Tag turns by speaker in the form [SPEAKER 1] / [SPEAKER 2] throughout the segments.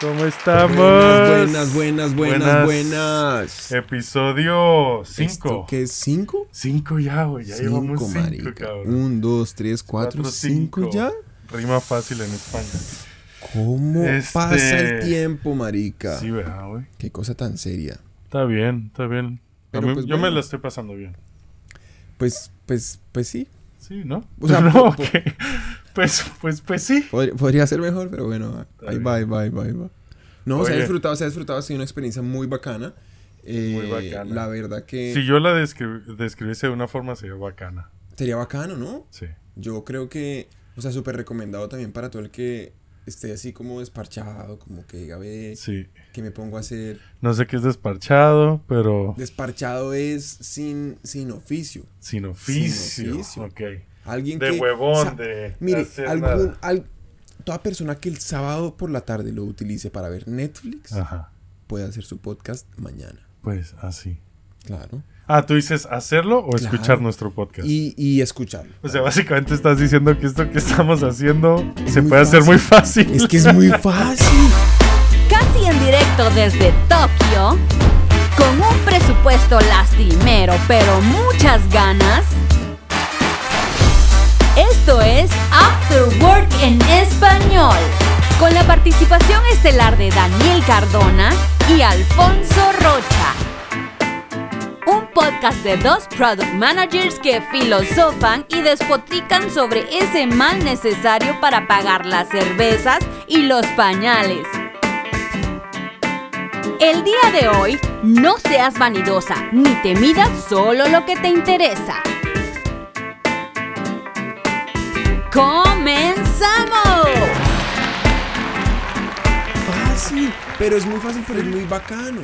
[SPEAKER 1] ¿Cómo estamos?
[SPEAKER 2] Buenas, buenas, buenas, buenas.
[SPEAKER 1] Episodio 5.
[SPEAKER 2] ¿Qué es 5?
[SPEAKER 1] 5 ya, güey. Ya llevamos 5, cabrón.
[SPEAKER 2] 1, 2, 3, 4, 5 ya.
[SPEAKER 1] Rima fácil en España.
[SPEAKER 2] ¿Cómo este... pasa el tiempo, marica?
[SPEAKER 1] Sí, ¿verdad, güey?
[SPEAKER 2] Qué cosa tan seria.
[SPEAKER 1] Está bien, está bien. Pero, pues, yo bueno. me la estoy pasando bien.
[SPEAKER 2] Pues, pues, pues sí.
[SPEAKER 1] Sí, ¿no? O sea, no, okay. Pues, pues, pues sí.
[SPEAKER 2] Podría, podría ser mejor, pero bueno, ahí va, ahí va, ahí va, ahí va. No, Oye. se ha disfrutado, se ha disfrutado, ha sido una experiencia muy bacana. Eh,
[SPEAKER 1] muy bacana.
[SPEAKER 2] La verdad que...
[SPEAKER 1] Si yo la descri describiese de una forma, sería bacana.
[SPEAKER 2] Sería bacano, ¿no?
[SPEAKER 1] Sí.
[SPEAKER 2] Yo creo que, o sea, súper recomendado también para todo el que esté así como desparchado, como que diga, ve,
[SPEAKER 1] sí.
[SPEAKER 2] que me pongo a hacer...
[SPEAKER 1] No sé qué es desparchado, pero...
[SPEAKER 2] Desparchado es sin, sin oficio.
[SPEAKER 1] Sin oficio. Sin oficio. Ok.
[SPEAKER 2] Alguien
[SPEAKER 1] de
[SPEAKER 2] que,
[SPEAKER 1] huevón,
[SPEAKER 2] o sea,
[SPEAKER 1] de
[SPEAKER 2] mire,
[SPEAKER 1] hacer
[SPEAKER 2] algún,
[SPEAKER 1] nada.
[SPEAKER 2] al, toda persona que el sábado por la tarde lo utilice para ver Netflix
[SPEAKER 1] Ajá.
[SPEAKER 2] puede hacer su podcast mañana.
[SPEAKER 1] Pues así.
[SPEAKER 2] Claro.
[SPEAKER 1] Ah, tú dices hacerlo o
[SPEAKER 2] Claro.
[SPEAKER 1] escuchar nuestro podcast.
[SPEAKER 2] Y, y escucharlo.
[SPEAKER 1] O sea, básicamente estás diciendo que esto que estamos haciendo
[SPEAKER 2] Es
[SPEAKER 1] se puede hacer muy fácil.
[SPEAKER 2] Es que es muy fácil.
[SPEAKER 3] Casi en directo desde Tokio, con un presupuesto lastimero pero muchas ganas. Esto es After Work en español, con la participación estelar de Daniel Cardona y Alfonso Rocha. Un podcast de dos product managers que filosofan y despotrican sobre ese mal necesario para pagar las cervezas y los pañales. El día de hoy, no seas vanidosa ni te midas solo lo que te interesa. ¡Comenzamos!
[SPEAKER 2] Fácil. Pero es muy fácil, pero es muy bacano.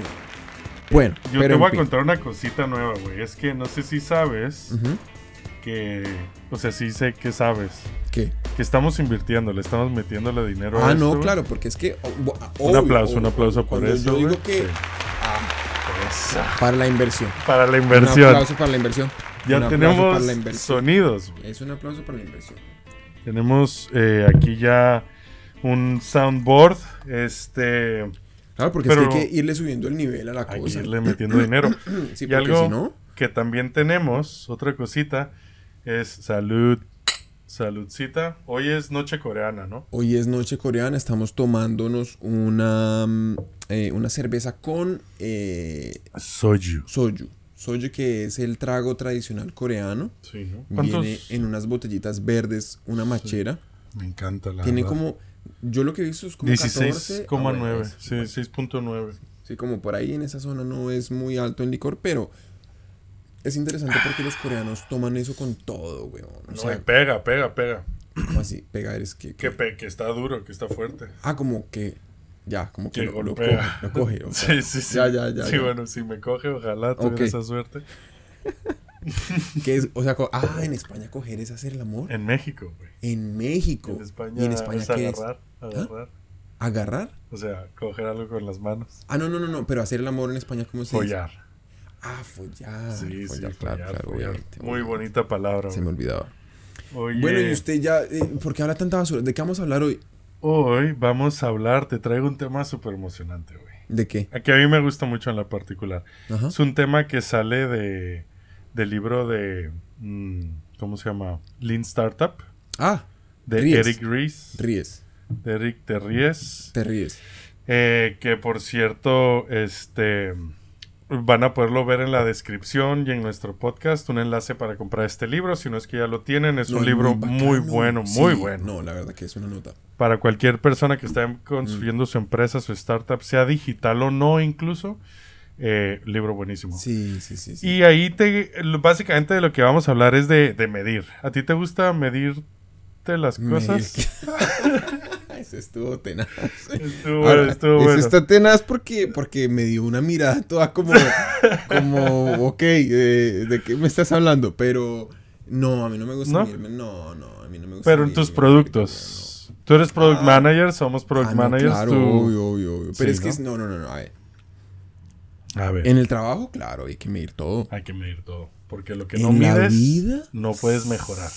[SPEAKER 2] Bueno,
[SPEAKER 1] Yo
[SPEAKER 2] pero
[SPEAKER 1] te voy a
[SPEAKER 2] fin.
[SPEAKER 1] contar una cosita nueva, güey. Es que no sé si sabes que... O sea, sí sé que sabes.
[SPEAKER 2] ¿Qué?
[SPEAKER 1] Que estamos invirtiendo, le estamos metiéndole dinero a
[SPEAKER 2] Ah, no, claro, porque es que. oh, ah,
[SPEAKER 1] Un
[SPEAKER 2] obvio,
[SPEAKER 1] aplauso, un aplauso por eso,
[SPEAKER 2] Yo digo
[SPEAKER 1] güey.
[SPEAKER 2] que.
[SPEAKER 1] Sí.
[SPEAKER 2] ah, para la inversión.
[SPEAKER 1] Para la
[SPEAKER 2] Un
[SPEAKER 1] inversión.
[SPEAKER 2] aplauso para la inversión.
[SPEAKER 1] Ya
[SPEAKER 2] Un
[SPEAKER 1] tenemos
[SPEAKER 2] para la inversión.
[SPEAKER 1] sonidos.
[SPEAKER 2] Es un aplauso para la inversión.
[SPEAKER 1] Tenemos eh, aquí ya un soundboard. Este.
[SPEAKER 2] Claro, porque
[SPEAKER 1] Pero-
[SPEAKER 2] es que hay que irle subiendo el nivel a la
[SPEAKER 1] Hay que
[SPEAKER 2] cosa.
[SPEAKER 1] irle metiendo dinero.
[SPEAKER 2] Sí,
[SPEAKER 1] y algo
[SPEAKER 2] si no.
[SPEAKER 1] que también tenemos, otra cosita, es salud. Saludcita. Hoy es noche coreana, ¿no?
[SPEAKER 2] Hoy es noche coreana, estamos tomándonos una, mm, eh, una cerveza con eh,
[SPEAKER 1] Soju.
[SPEAKER 2] soju. Soju que es el trago tradicional coreano.
[SPEAKER 1] Sí, ¿no? ¿Cuántos?
[SPEAKER 2] Viene en unas botellitas verdes, una machera.
[SPEAKER 1] Me encanta la
[SPEAKER 2] Tiene
[SPEAKER 1] verdad.
[SPEAKER 2] como, yo lo que he visto es como 14.
[SPEAKER 1] 16,9.
[SPEAKER 2] Ah, bueno,
[SPEAKER 1] sí,
[SPEAKER 2] es-
[SPEAKER 1] 6.9.
[SPEAKER 2] Sí, como por ahí en esa zona no es muy alto en licor, pero es interesante porque los coreanos toman eso con todo, weón. O
[SPEAKER 1] No,
[SPEAKER 2] sea,
[SPEAKER 1] pega, pega, pega.
[SPEAKER 2] como así, pegar es que...
[SPEAKER 1] Que,
[SPEAKER 2] que-
[SPEAKER 1] pe- que está duro, que está fuerte.
[SPEAKER 2] ah, como que... Ya, como que,
[SPEAKER 1] Que
[SPEAKER 2] lo, lo coge, lo coge. o sea,
[SPEAKER 1] Sí, sí, sí.
[SPEAKER 2] Ya, ya, ya.
[SPEAKER 1] Sí,
[SPEAKER 2] ya.
[SPEAKER 1] bueno, si me coge, ojalá tuviera esa suerte.
[SPEAKER 2] Que es, o sea, ah, en España coger es hacer el amor.
[SPEAKER 1] En México, güey.
[SPEAKER 2] En México.
[SPEAKER 1] En España,
[SPEAKER 2] ¿Y en España
[SPEAKER 1] es
[SPEAKER 2] qué
[SPEAKER 1] agarrar, agarrar.
[SPEAKER 2] es? ¿Agarrar?
[SPEAKER 1] O sea, coger algo con las manos.
[SPEAKER 2] Ah, no, no, no, no, pero hacer el amor en España, ¿cómo se dice?
[SPEAKER 1] Follar.
[SPEAKER 2] Ah, follar.
[SPEAKER 1] Sí, sí,
[SPEAKER 2] follar,
[SPEAKER 1] follar,
[SPEAKER 2] claro, claro,
[SPEAKER 1] follar.
[SPEAKER 2] obviamente,
[SPEAKER 1] Muy
[SPEAKER 2] obviamente.
[SPEAKER 1] bonita palabra.
[SPEAKER 2] Se me olvidaba.
[SPEAKER 1] Oye,
[SPEAKER 2] Bueno, y usted ya, eh, ¿por qué habla tanta basura? ¿De qué vamos a hablar hoy?
[SPEAKER 1] Hoy vamos a hablar, te traigo un tema súper emocionante, güey.
[SPEAKER 2] ¿De qué?
[SPEAKER 1] Que a mí me gusta mucho en la particular.
[SPEAKER 2] Ajá.
[SPEAKER 1] Es un tema que sale de del libro de mm, ¿cómo se llama? Lean Startup
[SPEAKER 2] Ah,
[SPEAKER 1] de
[SPEAKER 2] Ries.
[SPEAKER 1] Eric Ries,
[SPEAKER 2] ríes,
[SPEAKER 1] de Eric de Ries,
[SPEAKER 2] te ríes.
[SPEAKER 1] eh, que por cierto, este van a poderlo ver en la descripción y en nuestro podcast un enlace para comprar este libro, si no es que ya lo tienen, es
[SPEAKER 2] No,
[SPEAKER 1] un libro
[SPEAKER 2] bacano.
[SPEAKER 1] muy bueno, muy bueno.
[SPEAKER 2] No, la verdad que es una nota.
[SPEAKER 1] Para cualquier persona que esté construyendo su empresa, su startup, sea digital o no incluso, eh, libro buenísimo.
[SPEAKER 2] Sí, sí, sí. sí.
[SPEAKER 1] Y ahí te, básicamente de lo que vamos a hablar es de, de medir. ¿A ti te gusta medirte las cosas?
[SPEAKER 2] Eso estuvo tenaz.
[SPEAKER 1] Estuvo,
[SPEAKER 2] Ahora,
[SPEAKER 1] estuvo bueno.
[SPEAKER 2] está tenaz porque, porque me dio una mirada toda como, como ok, eh, ¿de qué me estás hablando? Pero no, a mí no me gusta
[SPEAKER 1] ¿No?
[SPEAKER 2] medirme. No, no, a mí no me gusta
[SPEAKER 1] Pero en tus productos. Tú eres product
[SPEAKER 2] Ah.
[SPEAKER 1] manager, somos product.
[SPEAKER 2] Ah, no,
[SPEAKER 1] managers.
[SPEAKER 2] claro,
[SPEAKER 1] tú-
[SPEAKER 2] obvio, obvio, obvio. Pero
[SPEAKER 1] Sí,
[SPEAKER 2] es que,
[SPEAKER 1] ¿no?
[SPEAKER 2] es- no, no, no, no, a ver.
[SPEAKER 1] A ver,
[SPEAKER 2] En el trabajo, claro, hay que medir todo.
[SPEAKER 1] hay que medir todo. Porque lo que
[SPEAKER 2] ¿En
[SPEAKER 1] no mides, no puedes mejorar.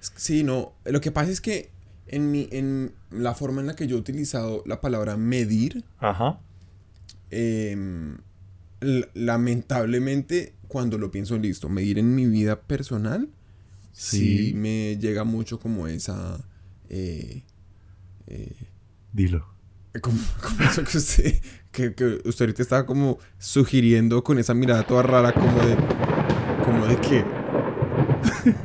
[SPEAKER 2] Sí, no. Lo que pasa es que en, mi, en la forma en la que yo he utilizado la palabra medir,
[SPEAKER 1] Ajá.
[SPEAKER 2] em, lamentablemente, cuando lo pienso listo, medir en mi vida personal, sí,
[SPEAKER 1] Sí.
[SPEAKER 2] me llega mucho como esa... eh, eh,
[SPEAKER 1] Dilo.
[SPEAKER 2] como, como eso que usted, que, que usted ahorita estaba como sugiriendo con esa mirada toda rara, como de... Como de que...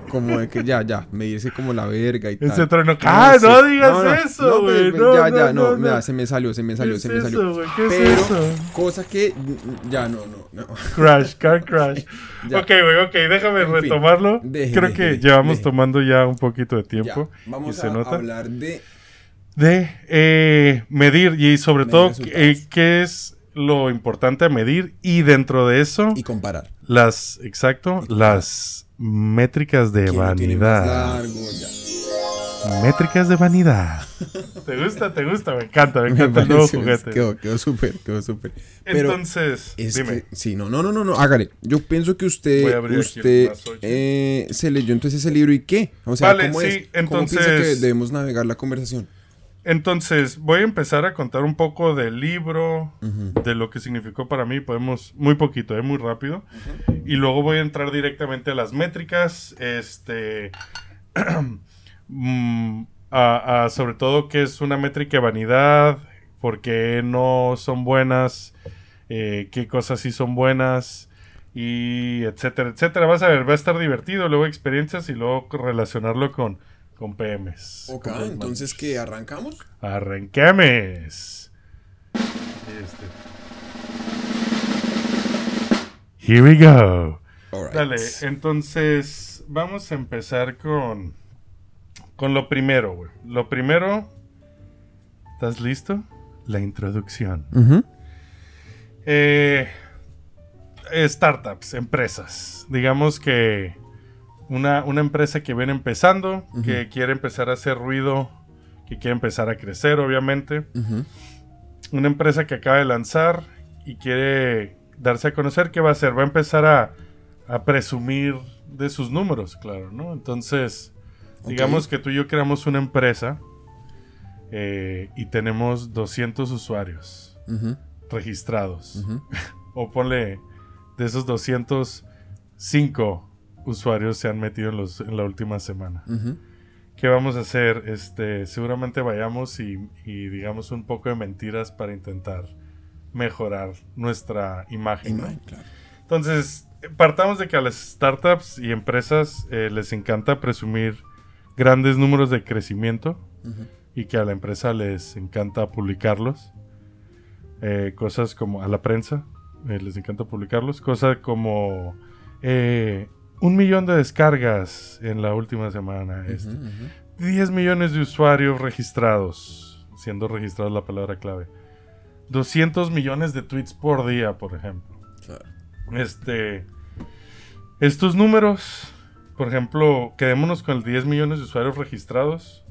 [SPEAKER 2] Como de que ya, ya, medirse como la verga y tal.
[SPEAKER 1] Ese trueno. ¡Ah,
[SPEAKER 2] sí.
[SPEAKER 1] no digas eso,
[SPEAKER 2] no,
[SPEAKER 1] güey!
[SPEAKER 2] pues,
[SPEAKER 1] No,
[SPEAKER 2] ya, ya,
[SPEAKER 1] no,
[SPEAKER 2] no,
[SPEAKER 1] no,
[SPEAKER 2] mira,
[SPEAKER 1] no.
[SPEAKER 2] se me salió, se me
[SPEAKER 1] ¿Qué
[SPEAKER 2] salió,
[SPEAKER 1] es
[SPEAKER 2] se me
[SPEAKER 1] eso,
[SPEAKER 2] salió.
[SPEAKER 1] güey? ¿Qué es
[SPEAKER 2] Pero,
[SPEAKER 1] eso?
[SPEAKER 2] cosa que, mm, ya, no, no, no.
[SPEAKER 1] Crash, car crash.
[SPEAKER 2] Ya.
[SPEAKER 1] Ok, güey, ok, déjame
[SPEAKER 2] En fin,
[SPEAKER 1] retomarlo.
[SPEAKER 2] deje,
[SPEAKER 1] Creo
[SPEAKER 2] deje,
[SPEAKER 1] que
[SPEAKER 2] deje,
[SPEAKER 1] llevamos tomando ya un poquito de
[SPEAKER 2] Ya,
[SPEAKER 1] tiempo.
[SPEAKER 2] vamos
[SPEAKER 1] y se
[SPEAKER 2] a
[SPEAKER 1] nota.
[SPEAKER 2] hablar de...
[SPEAKER 1] De eh, medir y sobre
[SPEAKER 2] Medir
[SPEAKER 1] todo eh, qué es lo importante a medir y dentro de eso
[SPEAKER 2] Y comparar.
[SPEAKER 1] las, exacto, las métricas de
[SPEAKER 2] ¿Quién lo tiene más
[SPEAKER 1] vanidad. Métricas de vanidad. ¿Te gusta? ¿Te gusta? Me encanta, me
[SPEAKER 2] Me
[SPEAKER 1] encanta el nuevo
[SPEAKER 2] pareció-
[SPEAKER 1] juguete.
[SPEAKER 2] Quedó, quedó súper, quedó súper. Pero
[SPEAKER 1] Entonces,
[SPEAKER 2] es
[SPEAKER 1] dime.
[SPEAKER 2] que, sí, no, no, no, no, no, hágale. Yo pienso que usted, usted eh, se leyó entonces ese libro y qué. O sea,
[SPEAKER 1] Vale,
[SPEAKER 2] ¿cómo
[SPEAKER 1] sí,
[SPEAKER 2] es? ¿Cómo piensa
[SPEAKER 1] entonces-
[SPEAKER 2] que debemos navegar la conversación?
[SPEAKER 1] Entonces, voy a empezar a contar un poco del libro, de lo que significó para mí. Podemos, muy poquito, ¿eh? muy rápido. Y luego voy a entrar directamente a las métricas. Este. mm, a, a sobre todo qué es una métrica de vanidad, por qué no son buenas, eh, qué cosas sí son buenas, y etcétera, etcétera. Vas a ver, va a estar divertido. Luego experiencias y luego relacionarlo con, con PMs.
[SPEAKER 2] Ok,
[SPEAKER 1] con
[SPEAKER 2] entonces que arrancamos.
[SPEAKER 1] Arranquemos. Este. Here we go.
[SPEAKER 2] Alright.
[SPEAKER 1] Dale, entonces vamos a empezar con con lo primero, güey. Lo primero, ¿estás listo? La introducción. Eh, startups, empresas. Digamos que una, una empresa que viene empezando, que quiere empezar a hacer ruido, que quiere empezar a crecer, obviamente. Una empresa que acaba de lanzar y quiere darse a conocer, ¿qué va a hacer? Va a empezar a, a presumir de sus números, claro, ¿no? Entonces, digamos que tú y yo creamos una empresa eh, y tenemos 200 usuarios registrados. O ponle, de esos 205 usuarios se han metido en, los, en la última semana. ¿Qué vamos a hacer? Este, seguramente vayamos y, y digamos un poco de mentiras para intentar mejorar nuestra imagen. ¿no?
[SPEAKER 2] Imagen, claro.
[SPEAKER 1] Entonces, partamos de que a las startups y empresas eh, les encanta presumir grandes números de crecimiento y que a la empresa les encanta publicarlos. Eh, cosas como a la prensa, eh, les encanta publicarlos. Cosas como eh, un millón de descargas en la última semana. este,
[SPEAKER 2] ujú.
[SPEAKER 1] 10 millones de usuarios registrados, siendo registrada la palabra clave. 200 millones de tweets por día, por ejemplo.
[SPEAKER 2] Claro.
[SPEAKER 1] Este. Estos números, por ejemplo, quedémonos con el 10 millones de usuarios registrados.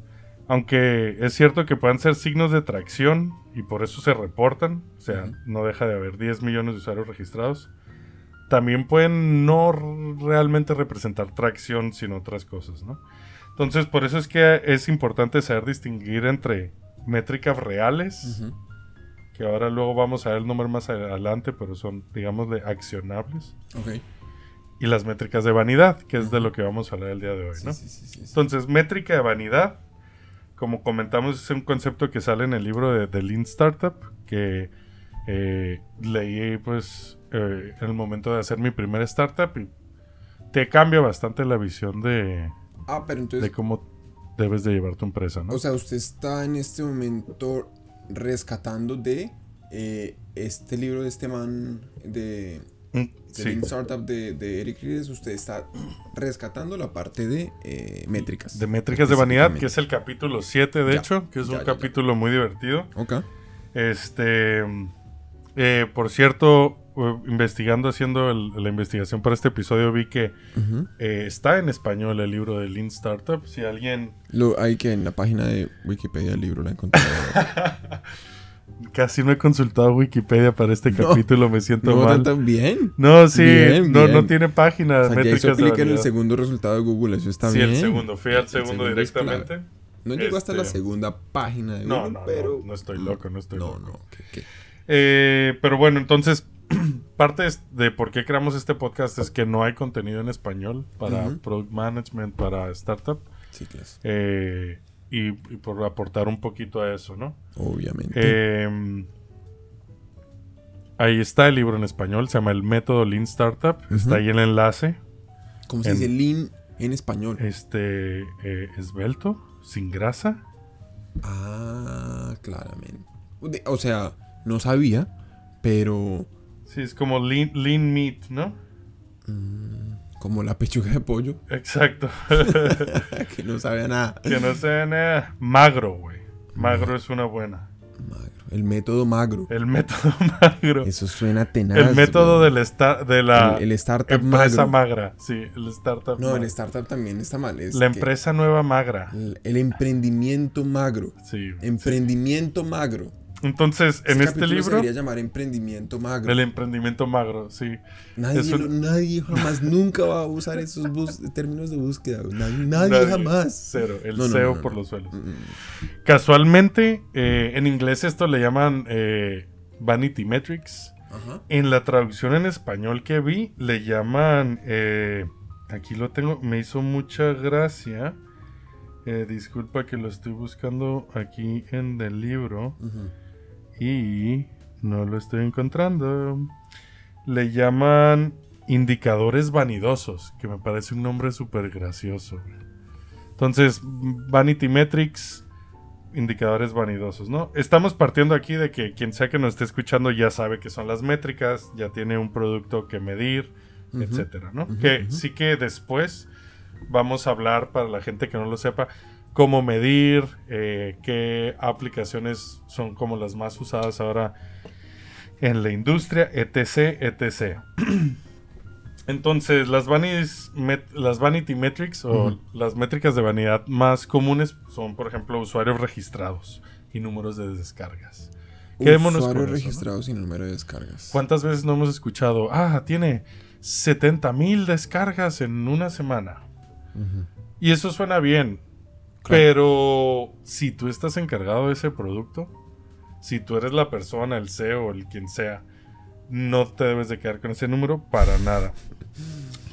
[SPEAKER 1] Aunque es cierto que puedan ser signos de tracción y por eso se reportan. O sea, no deja de haber 10 millones de usuarios registrados. También pueden no realmente representar tracción, sino otras cosas, ¿no? Entonces, por eso es que es importante saber distinguir entre métricas reales que ahora luego vamos a ver el número más adelante, pero son, digamos, de accionables.
[SPEAKER 2] Ok.
[SPEAKER 1] Y las métricas de vanidad, que es de lo que vamos a hablar el día de hoy, ¿no?
[SPEAKER 2] sí, sí, sí, sí.
[SPEAKER 1] Entonces, métrica de vanidad, como comentamos, es un concepto que sale en el libro de The Lean Startup, que eh, leí, pues, eh, en el momento de hacer mi primera startup y te cambia bastante la visión de,
[SPEAKER 2] Ah, pero
[SPEAKER 1] de
[SPEAKER 2] entonces,
[SPEAKER 1] cómo debes de llevar tu empresa, ¿no?
[SPEAKER 2] o sea, usted está en este momento rescatando de eh, este libro de este man de,
[SPEAKER 1] Mm,
[SPEAKER 2] de
[SPEAKER 1] sí.
[SPEAKER 2] Startup de, de Eric Ries, usted está rescatando la parte de eh, métricas.
[SPEAKER 1] De métricas de vanidad, que es el capítulo 7, de
[SPEAKER 2] Ya,
[SPEAKER 1] hecho, que es
[SPEAKER 2] ya,
[SPEAKER 1] un
[SPEAKER 2] ya,
[SPEAKER 1] capítulo muy divertido.
[SPEAKER 2] Ok.
[SPEAKER 1] Este, eh, por cierto, investigando, haciendo el- la investigación para este episodio, vi que
[SPEAKER 2] Ujú.
[SPEAKER 1] eh, está en español el libro de Lean Startup. Si alguien
[SPEAKER 2] Lo, hay que en la página de Wikipedia el libro la encontré.
[SPEAKER 1] casi no he consultado Wikipedia para este
[SPEAKER 2] No,
[SPEAKER 1] capítulo, me siento
[SPEAKER 2] no,
[SPEAKER 1] mal.
[SPEAKER 2] tan bien.
[SPEAKER 1] No, sí,
[SPEAKER 2] Bien,
[SPEAKER 1] no,
[SPEAKER 2] bien.
[SPEAKER 1] no tiene página.
[SPEAKER 2] O sea, ya hizo clic en el segundo resultado de Google, eso está
[SPEAKER 1] sí,
[SPEAKER 2] bien.
[SPEAKER 1] el segundo, fui al segundo
[SPEAKER 2] segundo
[SPEAKER 1] directamente.
[SPEAKER 2] No llegó hasta la
[SPEAKER 1] Este,
[SPEAKER 2] segunda página de
[SPEAKER 1] No,
[SPEAKER 2] Google,
[SPEAKER 1] no,
[SPEAKER 2] pero...
[SPEAKER 1] no, no estoy loco, no estoy
[SPEAKER 2] no,
[SPEAKER 1] loco.
[SPEAKER 2] no, ¿qué, qué?
[SPEAKER 1] Eh, pero bueno, entonces, parte de por qué creamos este podcast es que no hay contenido en español para product management, para startup,
[SPEAKER 2] Sí, claro.
[SPEAKER 1] eh, y, y por aportar un poquito a eso, ¿no?
[SPEAKER 2] Obviamente.
[SPEAKER 1] Eh, ahí está el libro en español, se llama El Método Lean Startup, está ahí el enlace,
[SPEAKER 2] ¿Cómo se
[SPEAKER 1] en-
[SPEAKER 2] dice lean en español?
[SPEAKER 1] este, eh, esbelto, sin grasa.
[SPEAKER 2] Ah, claramente. O sea, no sabía, pero
[SPEAKER 1] Sí, es como lean, lean meat, ¿no?
[SPEAKER 2] como la pechuga de pollo,
[SPEAKER 1] Exacto.
[SPEAKER 2] que no sabía nada.
[SPEAKER 1] que no sea nada. Magro, güey. Magro es una buena.
[SPEAKER 2] Magro. El método magro.
[SPEAKER 1] El método magro.
[SPEAKER 2] Eso suena tenaz.
[SPEAKER 1] el método del de la
[SPEAKER 2] El, el startup
[SPEAKER 1] empresa
[SPEAKER 2] magro.
[SPEAKER 1] magra. Sí, el startup
[SPEAKER 2] No,
[SPEAKER 1] magro.
[SPEAKER 2] el startup también está mal. es
[SPEAKER 1] La empresa nueva magra.
[SPEAKER 2] El, el emprendimiento magro.
[SPEAKER 1] Sí.
[SPEAKER 2] Emprendimiento magro.
[SPEAKER 1] Entonces, en
[SPEAKER 2] Este
[SPEAKER 1] este
[SPEAKER 2] capítulo Se
[SPEAKER 1] libro,
[SPEAKER 2] debería llamar emprendimiento magro.
[SPEAKER 1] el emprendimiento magro, sí.
[SPEAKER 2] Nadie,
[SPEAKER 1] un-
[SPEAKER 2] nadie jamás nunca va a usar esos bus- términos de búsqueda. Nadie, nadie
[SPEAKER 1] Nadie.
[SPEAKER 2] jamás.
[SPEAKER 1] Cero. El
[SPEAKER 2] No, no,
[SPEAKER 1] SEO
[SPEAKER 2] no, no,
[SPEAKER 1] por los suelos.
[SPEAKER 2] Mm,
[SPEAKER 1] Casualmente, eh, en inglés esto le llaman eh, Vanity Metrics.
[SPEAKER 2] Ajá.
[SPEAKER 1] En la traducción en español que vi, le llaman. eh, aquí lo tengo, me hizo mucha gracia. Disculpa que lo estoy buscando aquí en el libro
[SPEAKER 2] ujú.
[SPEAKER 1] Y no lo estoy encontrando. Le llaman indicadores vanidosos, que me parece un nombre súper gracioso. Entonces, Vanity Metrics, indicadores vanidosos, ¿no? Estamos partiendo aquí de que quien sea que nos esté escuchando ya sabe que son las métricas, ya tiene un producto que medir,
[SPEAKER 2] Ujú.
[SPEAKER 1] etcétera, ¿no? Que sí que después vamos a hablar, para la gente que no lo sepa, cómo medir, eh, qué aplicaciones son como las más usadas ahora en la industria, etc, etc. Entonces, las, vanis- met- las vanity metrics o las métricas de vanidad más comunes son, por ejemplo, usuarios registrados y números de descargas. Quedémonos
[SPEAKER 2] Usuarios registrados y número de descargas.
[SPEAKER 1] ¿Cuántas veces no hemos escuchado? Ah, tiene 70 mil descargas en una semana. Y eso suena bien.
[SPEAKER 2] Claro.
[SPEAKER 1] Pero si tú estás encargado de ese producto, si tú eres la persona, el CEO, el quien sea, no te debes de quedar con ese número para nada.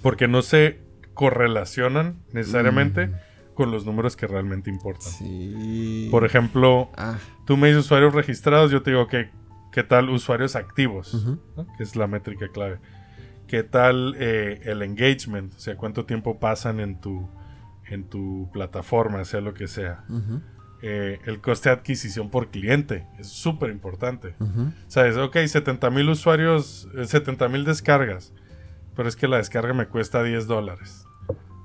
[SPEAKER 1] Porque no se correlacionan necesariamente con los números que realmente importan.
[SPEAKER 2] Sí.
[SPEAKER 1] Por ejemplo,
[SPEAKER 2] Ah.
[SPEAKER 1] tú me dices usuarios registrados, yo te digo que qué tal usuarios activos, que es la métrica clave. ¿Qué tal eh, el engagement? O sea, cuánto tiempo pasan en tu, en tu plataforma, sea lo que sea.
[SPEAKER 2] Ujú.
[SPEAKER 1] Eh, el coste de adquisición por cliente es súper importante.
[SPEAKER 2] Ujú.
[SPEAKER 1] ¿Sabes? Ok, 70 mil usuarios, 70 mil descargas, pero es que la descarga me cuesta 10 dólares.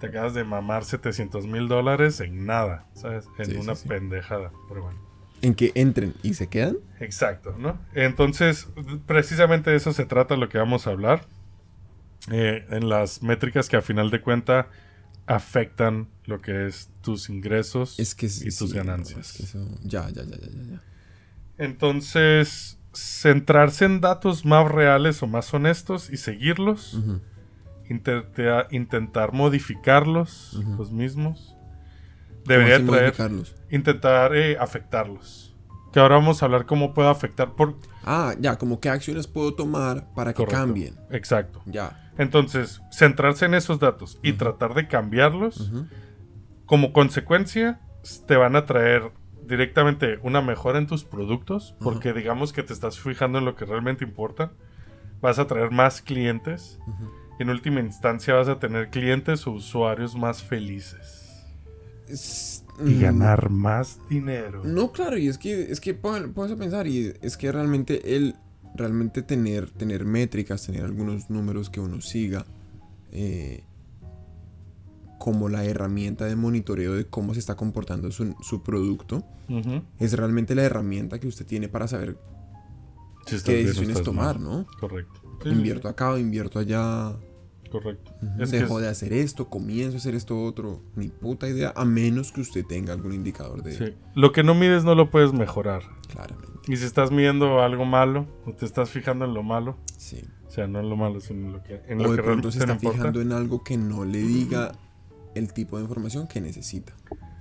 [SPEAKER 1] Te acabas de mamar 700 mil dólares en nada, ¿sabes? En
[SPEAKER 2] Sí, sí,
[SPEAKER 1] una
[SPEAKER 2] sí.
[SPEAKER 1] pendejada, pero bueno.
[SPEAKER 2] En que entren y se quedan.
[SPEAKER 1] Exacto, ¿no? Entonces, precisamente de eso se trata lo que vamos a hablar. Eh, en las métricas que a final de cuenta afectan lo que es tus ingresos
[SPEAKER 2] Es que
[SPEAKER 1] y tus
[SPEAKER 2] sí,
[SPEAKER 1] ganancias.
[SPEAKER 2] es que eso- Ya, ya, ya, ya, ya.
[SPEAKER 1] Entonces, centrarse en datos más reales o más honestos y seguirlos. Intenta- intentar modificarlos los mismos.
[SPEAKER 2] ¿Cómo
[SPEAKER 1] Debería traer, intentar eh, afectarlos. Que ahora vamos a hablar cómo puede afectar por...
[SPEAKER 2] Ah, ya, como qué acciones puedo tomar para que cambien.
[SPEAKER 1] Exacto.
[SPEAKER 2] Ya.
[SPEAKER 1] Entonces, centrarse en esos datos y tratar de cambiarlos, como consecuencia, te van a traer directamente una mejora en tus productos, porque digamos que te estás fijando en lo que realmente importa, vas a traer más clientes, y en última instancia vas a tener clientes o usuarios más felices.
[SPEAKER 2] Es-
[SPEAKER 1] Y
[SPEAKER 2] mm,
[SPEAKER 1] ganar más dinero.
[SPEAKER 2] No, claro, y es que, es que pones a pensar, y es que realmente el, realmente tener, tener métricas, tener algunos números que uno siga, eh, como la herramienta de monitoreo de cómo se está comportando su, su producto, es realmente la herramienta que usted tiene para saber
[SPEAKER 1] Si
[SPEAKER 2] qué decisiones tomar,
[SPEAKER 1] mal.
[SPEAKER 2] ¿no?
[SPEAKER 1] Correcto. Sí, sí,
[SPEAKER 2] Invierto acá invierto allá.
[SPEAKER 1] Correcto. Es que
[SPEAKER 2] Dejo
[SPEAKER 1] es-
[SPEAKER 2] de hacer esto, comienzo a hacer esto otro. Ni puta idea, a menos que usted tenga algún indicador de
[SPEAKER 1] sí. Lo que no mides no lo puedes mejorar.
[SPEAKER 2] Claramente.
[SPEAKER 1] Y si estás midiendo algo malo o te estás fijando en lo malo,
[SPEAKER 2] Sí.
[SPEAKER 1] o sea, no en lo malo, sino en lo que, en lo
[SPEAKER 2] O de
[SPEAKER 1] que
[SPEAKER 2] pronto se está
[SPEAKER 1] importa.
[SPEAKER 2] fijando en algo que no le diga el tipo de información que necesita.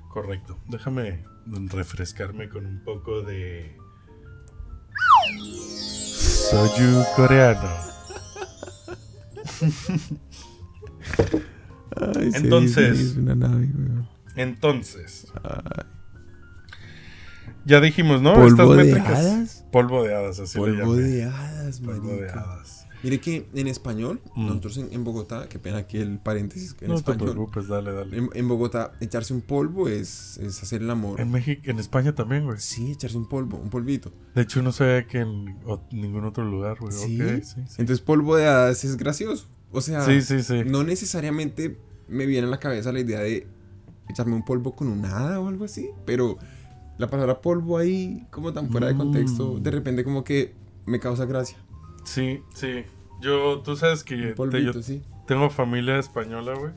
[SPEAKER 1] Correcto. Déjame refrescarme con un poco de. Soyu coreano.
[SPEAKER 2] Ay,
[SPEAKER 1] Entonces-
[SPEAKER 2] una nave.
[SPEAKER 1] Entonces,
[SPEAKER 2] Ay.
[SPEAKER 1] Ya dijimos, ¿no?
[SPEAKER 2] ¿Polvo de
[SPEAKER 1] métricas-
[SPEAKER 2] hadas?
[SPEAKER 1] Polvo de hadas, así le
[SPEAKER 2] Polvo
[SPEAKER 1] llamé.
[SPEAKER 2] de hadas,
[SPEAKER 1] Polvo de hadas.
[SPEAKER 2] Mire que en español,
[SPEAKER 1] Mm.
[SPEAKER 2] nosotros en, en Bogotá, qué pena aquí el paréntesis, en
[SPEAKER 1] No te
[SPEAKER 2] español,
[SPEAKER 1] preocupes, dale, dale.
[SPEAKER 2] en, en Bogotá, echarse un polvo es, es hacer el amor.
[SPEAKER 1] En México, en España también, güey.
[SPEAKER 2] Sí, echarse un polvo, un polvito.
[SPEAKER 1] De hecho, no sabía que en o- ningún otro lugar, güey.
[SPEAKER 2] ¿Sí?
[SPEAKER 1] Sí, sí.
[SPEAKER 2] Entonces, polvo de hadas es gracioso. O sea,
[SPEAKER 1] Sí, sí, sí.
[SPEAKER 2] no necesariamente me viene a la cabeza la idea de echarme un polvo con un hada o algo así, pero la palabra polvo ahí, como tan fuera de contexto,
[SPEAKER 1] Mm.
[SPEAKER 2] de repente como que me causa gracia.
[SPEAKER 1] Sí, sí. Yo, tú sabes que te- yo
[SPEAKER 2] sí.
[SPEAKER 1] tengo familia española, güey.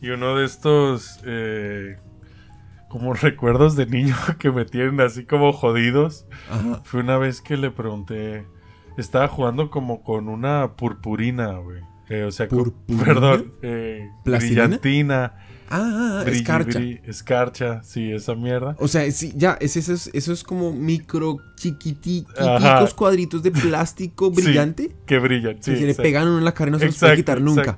[SPEAKER 1] Y uno de estos, eh, como recuerdos de niño que me tienen así como jodidos,
[SPEAKER 2] Ajá.
[SPEAKER 1] fue una vez que le pregunté, estaba jugando como con una purpurina, güey. Eh, o sea, con-
[SPEAKER 2] ¿Purpurina?
[SPEAKER 1] perdón, eh, brillantina,
[SPEAKER 2] Ah,
[SPEAKER 1] brilli-
[SPEAKER 2] escarcha.
[SPEAKER 1] brilli- escarcha, sí, esa mierda.
[SPEAKER 2] O sea, sí, ya, es, eso, es, eso es como micro chiquititos cuadritos de plástico
[SPEAKER 1] Sí,
[SPEAKER 2] brillante
[SPEAKER 1] Que brillan, sí.
[SPEAKER 2] que se le pegan uno en la cara y no se los puede quitar nunca.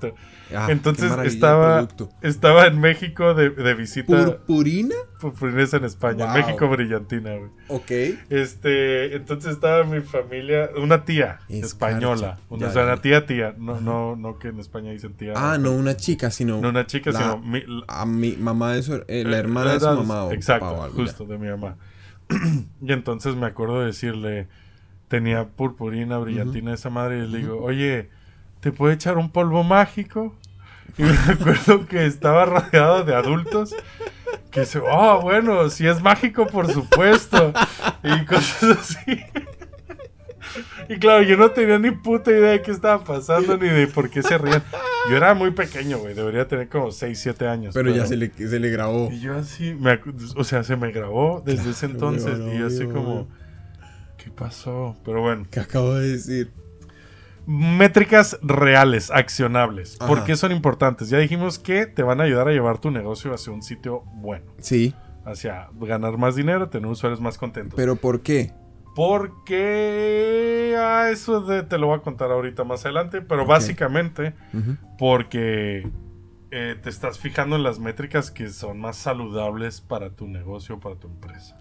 [SPEAKER 2] Ah,
[SPEAKER 1] Entonces estaba, estaba en México de, de visita.
[SPEAKER 2] ¿Purpurina?
[SPEAKER 1] Purpurina en España.
[SPEAKER 2] Wow.
[SPEAKER 1] En México brillantina, güey.
[SPEAKER 2] Ok.
[SPEAKER 1] Este, entonces estaba mi familia, una tía española. Una, o sea, una tía, tía. No, no, no que en España dicen tía.
[SPEAKER 2] Ah, no una chica, sino
[SPEAKER 1] No una chica,
[SPEAKER 2] la-
[SPEAKER 1] sino mi- la-
[SPEAKER 2] a mi mamá de su, eh, la
[SPEAKER 1] Eh,
[SPEAKER 2] hermana de su mamá o
[SPEAKER 1] Exacto,
[SPEAKER 2] papá
[SPEAKER 1] justo, de mi mamá. y entonces me acuerdo de decirle, tenía purpurina, brillantina esa madre, y le digo, oye, ¿te puedo echar un polvo mágico? Y me acuerdo que estaba rodeado de adultos que dice, oh, bueno, si es mágico, por supuesto. y cosas así. Y claro, yo no tenía ni puta idea de qué estaba pasando ni de por qué se rían. Yo era muy pequeño, güey. Debería tener como 6, 7 años.
[SPEAKER 2] Pero ya se le, se le grabó.
[SPEAKER 1] Y yo así, me o sea, se me grabó desde ese entonces. y yo así como. ¿qué pasó? Pero bueno,
[SPEAKER 2] ¿Qué acabo de decir?
[SPEAKER 1] métricas reales, accionables. ¿Por
[SPEAKER 2] Ajá.
[SPEAKER 1] qué son importantes? Ya dijimos que te van a ayudar a llevar tu negocio hacia un sitio bueno,
[SPEAKER 2] Sí,
[SPEAKER 1] hacia ganar más dinero, tener usuarios más contentos.
[SPEAKER 2] pero ¿por qué?
[SPEAKER 1] Porque ah, eso de- te lo voy a contar ahorita más adelante, pero básicamente porque eh, te estás fijando en las métricas que son más saludables para tu negocio, para tu empresa.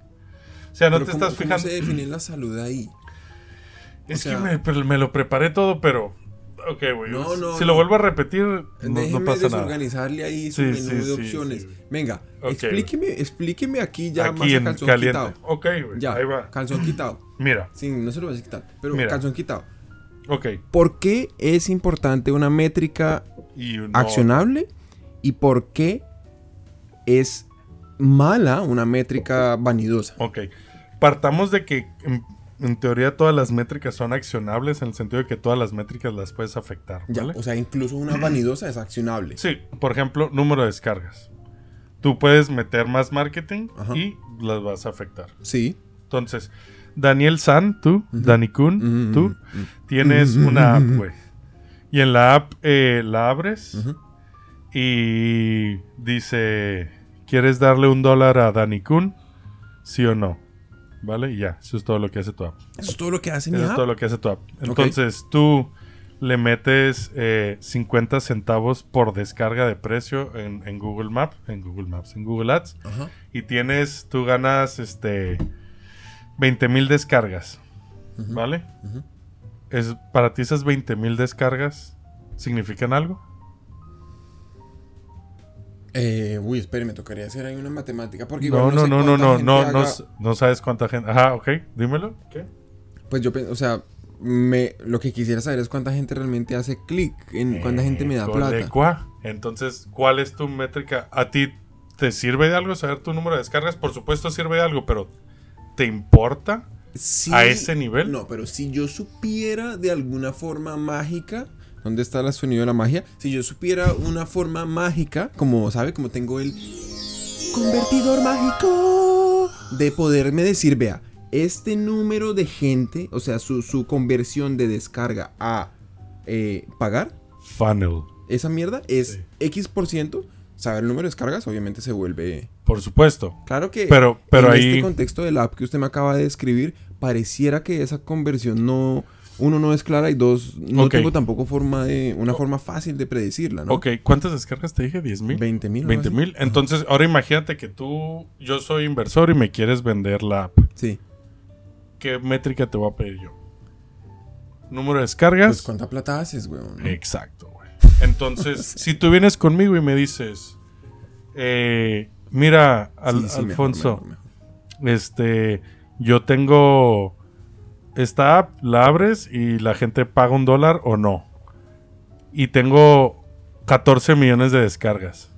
[SPEAKER 1] O sea, no
[SPEAKER 2] Pero
[SPEAKER 1] te
[SPEAKER 2] ¿cómo-
[SPEAKER 1] estás
[SPEAKER 2] cómo
[SPEAKER 1] fijando.
[SPEAKER 2] se define la salud ahí?
[SPEAKER 1] Es
[SPEAKER 2] o sea-
[SPEAKER 1] que me lo preparé todo, pero. Ok, güey.
[SPEAKER 2] No, no,
[SPEAKER 1] si
[SPEAKER 2] no.
[SPEAKER 1] lo vuelvo a repetir, no, pasa nada.
[SPEAKER 2] desorganizarle ahí su
[SPEAKER 1] Sí,
[SPEAKER 2] menú
[SPEAKER 1] sí,
[SPEAKER 2] de opciones.
[SPEAKER 1] sí.
[SPEAKER 2] Venga,
[SPEAKER 1] Ok,
[SPEAKER 2] explíqueme, explíqueme aquí ya más
[SPEAKER 1] Aquí
[SPEAKER 2] a
[SPEAKER 1] en
[SPEAKER 2] calzón
[SPEAKER 1] caliente.
[SPEAKER 2] quitado.
[SPEAKER 1] Ok, güey.
[SPEAKER 2] Ya,
[SPEAKER 1] Ahí va.
[SPEAKER 2] calzón quitado.
[SPEAKER 1] Mira,
[SPEAKER 2] Sí, no se lo vas a quitar, pero
[SPEAKER 1] Mira.
[SPEAKER 2] calzón quitado.
[SPEAKER 1] ok.
[SPEAKER 2] ¿Por qué es importante una métrica
[SPEAKER 1] Y no-
[SPEAKER 2] accionable y por qué es mala una métrica vanidosa?
[SPEAKER 1] Ok. Partamos de que en, teoría todas las métricas son accionables en el sentido de que todas las métricas las puedes afectar.
[SPEAKER 2] Ya, o sea, incluso una vanidosa es accionable.
[SPEAKER 1] Sí, por ejemplo, número de descargas. Tú puedes meter más marketing
[SPEAKER 2] Ajá.
[SPEAKER 1] y las vas a afectar.
[SPEAKER 2] Sí.
[SPEAKER 1] Entonces, Daniel San, tú, Dani Kun, tú, tienes una app, güey. Y en la app eh, la abres y dice, ¿quieres darle un dólar a Dani Kun? ¿Sí o no? ¿Vale? Y ya, eso es todo lo que hace tu app.
[SPEAKER 2] Eso es todo lo que hace mi
[SPEAKER 1] Eso es todo lo que hace tu app. Entonces tú le metes eh, 50 centavos por descarga de precio en, en Google Maps, en Google Maps, en Google Ads. Y tienes, tú ganas este 20 mil descargas. ¿Vale? Es, para ti esas 20 mil descargas significan algo?
[SPEAKER 2] Eh, uy, espere, me tocaría hacer ahí una matemática. Porque
[SPEAKER 1] No,
[SPEAKER 2] igual
[SPEAKER 1] no,
[SPEAKER 2] sé
[SPEAKER 1] no, no,
[SPEAKER 2] cuánta
[SPEAKER 1] no, no, no,
[SPEAKER 2] haga-
[SPEAKER 1] s- no sabes cuánta gente. Ajá, ok, dímelo. ¿Qué?
[SPEAKER 2] Pues yo, o sea, me, lo que quisiera saber es cuánta gente realmente hace clic, en cuánta gente me da
[SPEAKER 1] Eh,
[SPEAKER 2] plata.
[SPEAKER 1] colecua. Entonces, ¿cuál es tu métrica? ¿A ti te sirve de algo saber tu número de descargas? Por supuesto sirve de algo, pero ¿te importa?
[SPEAKER 2] Sí,
[SPEAKER 1] ¿A ese nivel?
[SPEAKER 2] No, pero si yo supiera de alguna forma mágica, ¿dónde está el sonido de la magia? Si yo supiera una forma mágica, como, ¿sabe? Como tengo el convertidor mágico de poderme decir, vea, este número de gente, o sea, su, su conversión de descarga a eh, pagar,
[SPEAKER 1] Funnel.
[SPEAKER 2] esa mierda es
[SPEAKER 1] Sí.
[SPEAKER 2] X por ciento. Saber el número de descargas, obviamente se vuelve
[SPEAKER 1] por supuesto.
[SPEAKER 2] Claro que
[SPEAKER 1] Pero- pero
[SPEAKER 2] en
[SPEAKER 1] ahí-
[SPEAKER 2] este contexto de la app que usted me acaba de describir, pareciera que esa conversión no, uno no es clara y dos, no tengo tampoco forma de, una forma fácil de predecirla, ¿no?
[SPEAKER 1] Ok, ¿cuántas descargas te dije? ¿10 mil?
[SPEAKER 2] 20 mil.
[SPEAKER 1] 20 mil. Entonces, ahora imagínate que tú, yo soy inversor y me quieres vender la app.
[SPEAKER 2] Sí.
[SPEAKER 1] ¿Qué métrica te voy a pedir yo? ¿Número de descargas?
[SPEAKER 2] Pues cuánta plata haces, weón.
[SPEAKER 1] Exacto, güey. Entonces, si tú vienes conmigo y me dices, eh, mira, Al-
[SPEAKER 2] Sí, sí, mejor,
[SPEAKER 1] Alfonso,
[SPEAKER 2] mejor, mejor.
[SPEAKER 1] este, yo tengo esta app, la abres y la gente paga un dólar o no. Y tengo 14 millones de descargas.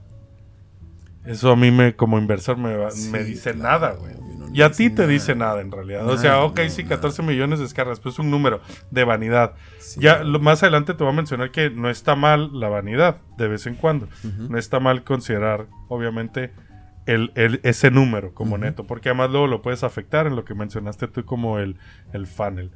[SPEAKER 1] Eso a mí me, como inversor, me,
[SPEAKER 2] Sí,
[SPEAKER 1] me dice
[SPEAKER 2] claro,
[SPEAKER 1] nada, güey.
[SPEAKER 2] no
[SPEAKER 1] y a ti te
[SPEAKER 2] nada.
[SPEAKER 1] dice nada en realidad. o sea, ok,
[SPEAKER 2] no,
[SPEAKER 1] sí,
[SPEAKER 2] nada.
[SPEAKER 1] 14 millones de descargas, pues es un número de vanidad.
[SPEAKER 2] Sí.
[SPEAKER 1] Ya lo- más adelante te voy a mencionar que no está mal la vanidad de vez en cuando. No está mal considerar, obviamente, el, el- ese número como neto, porque además luego lo puedes afectar en lo que mencionaste tú como el, el funnel.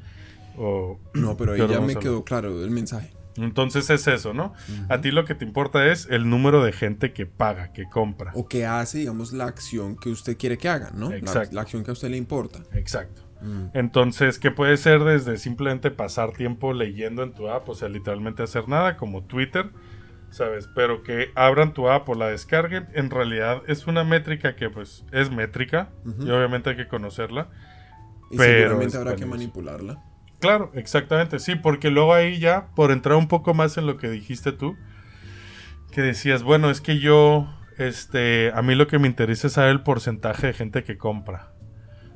[SPEAKER 1] O-
[SPEAKER 2] No, pero ahí ya me quedó claro el mensaje.
[SPEAKER 1] entonces es eso, ¿no? A ti lo que te importa es el número de gente que paga, que compra.
[SPEAKER 2] O que hace, digamos, la acción que usted quiere que hagan, ¿no?
[SPEAKER 1] Exacto.
[SPEAKER 2] la acción que a usted le importa.
[SPEAKER 1] Exacto.
[SPEAKER 2] Mm.
[SPEAKER 1] Entonces, que puede ser desde simplemente pasar tiempo leyendo en tu app, o sea, literalmente hacer nada, como Twitter, ¿sabes? Pero que abran tu app o la descarguen, en realidad es una métrica que pues es métrica, y obviamente hay que conocerla.
[SPEAKER 2] Y
[SPEAKER 1] Pero
[SPEAKER 2] seguramente habrá que manipularla.
[SPEAKER 1] Claro, exactamente, sí, porque luego ahí ya, por entrar un poco más en lo que dijiste tú, que decías, bueno, es que yo, este, a mí lo que me interesa es saber el porcentaje de gente que compra.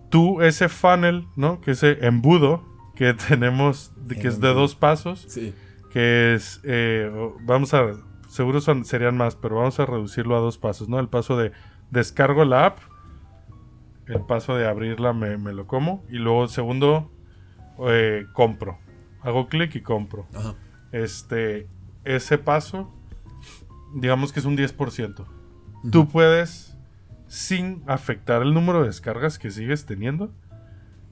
[SPEAKER 1] Tú, ese funnel, ¿no? Que ese embudo que tenemos, que es de dos pasos,
[SPEAKER 2] Sí.
[SPEAKER 1] que es, eh, vamos a, seguro son, serían más, pero vamos a reducirlo a dos pasos, ¿no? El paso de descargo la app, el paso de abrirla me, me lo como, y luego el segundo, eh, compro. Hago clic y compro.
[SPEAKER 2] Ajá.
[SPEAKER 1] Este, ese paso, digamos que es un 10%. Tú puedes, sin afectar el número de descargas que sigues teniendo,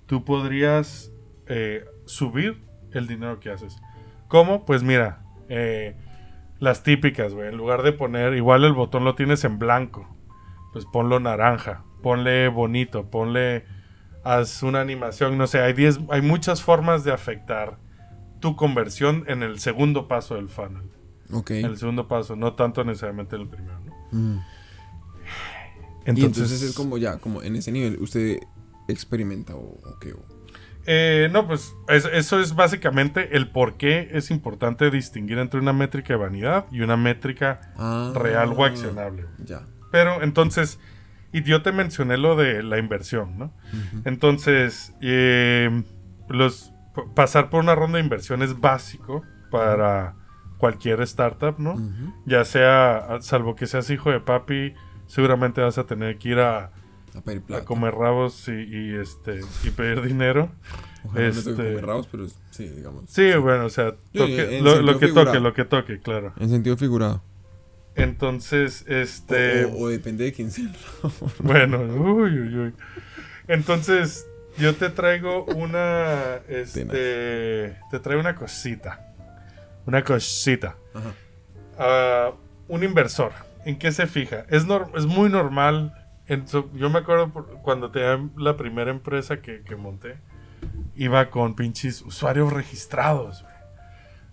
[SPEAKER 1] tú podrías eh, subir el dinero que haces. ¿Cómo? Pues mira, eh, las típicas, güey. En lugar de poner, igual el botón lo tienes en blanco, pues ponlo naranja, ponle bonito, ponle, haz una animación, no sé, hay, 10 hay muchas formas de afectar tu conversión en el segundo paso del funnel.
[SPEAKER 2] Ok.
[SPEAKER 1] En el segundo paso, no tanto necesariamente en el primero, ¿no?
[SPEAKER 2] Mm. y entonces es como ya, como en ese nivel, usted experimenta o, o qué. o-
[SPEAKER 1] Eh, no, pues es- eso es básicamente el por qué es importante distinguir entre una métrica de vanidad y una métrica
[SPEAKER 2] Ah,
[SPEAKER 1] real o accionable.
[SPEAKER 2] Ya.
[SPEAKER 1] Pero entonces, y yo te mencioné lo de la inversión, ¿no? Entonces, eh, los, pasar por una ronda de inversión es básico para cualquier startup, ¿no? Ya sea, salvo que seas hijo de papi, seguramente vas a tener que ir a,
[SPEAKER 2] A pedir
[SPEAKER 1] a
[SPEAKER 2] plata.
[SPEAKER 1] comer rabos y, y, este, y pedir dinero.
[SPEAKER 2] Ojalá no
[SPEAKER 1] este-
[SPEAKER 2] comer rabos, pero sí, digamos.
[SPEAKER 1] Sí, bueno, o sea, toque- lo, que toque, lo que toque, claro.
[SPEAKER 2] En sentido figurado.
[SPEAKER 1] Entonces, este,
[SPEAKER 2] O, o- o depende de quién sea
[SPEAKER 1] bueno, uy, uy, uy. Entonces, yo te traigo una, este, te traigo una cosita, una cosita.
[SPEAKER 2] Ajá.
[SPEAKER 1] Ah, un inversor, ¿en qué se fija? Es, es muy normal. En su- yo me acuerdo por- cuando tenía la primera empresa que, que monté, iba con pinches usuarios registrados. güey.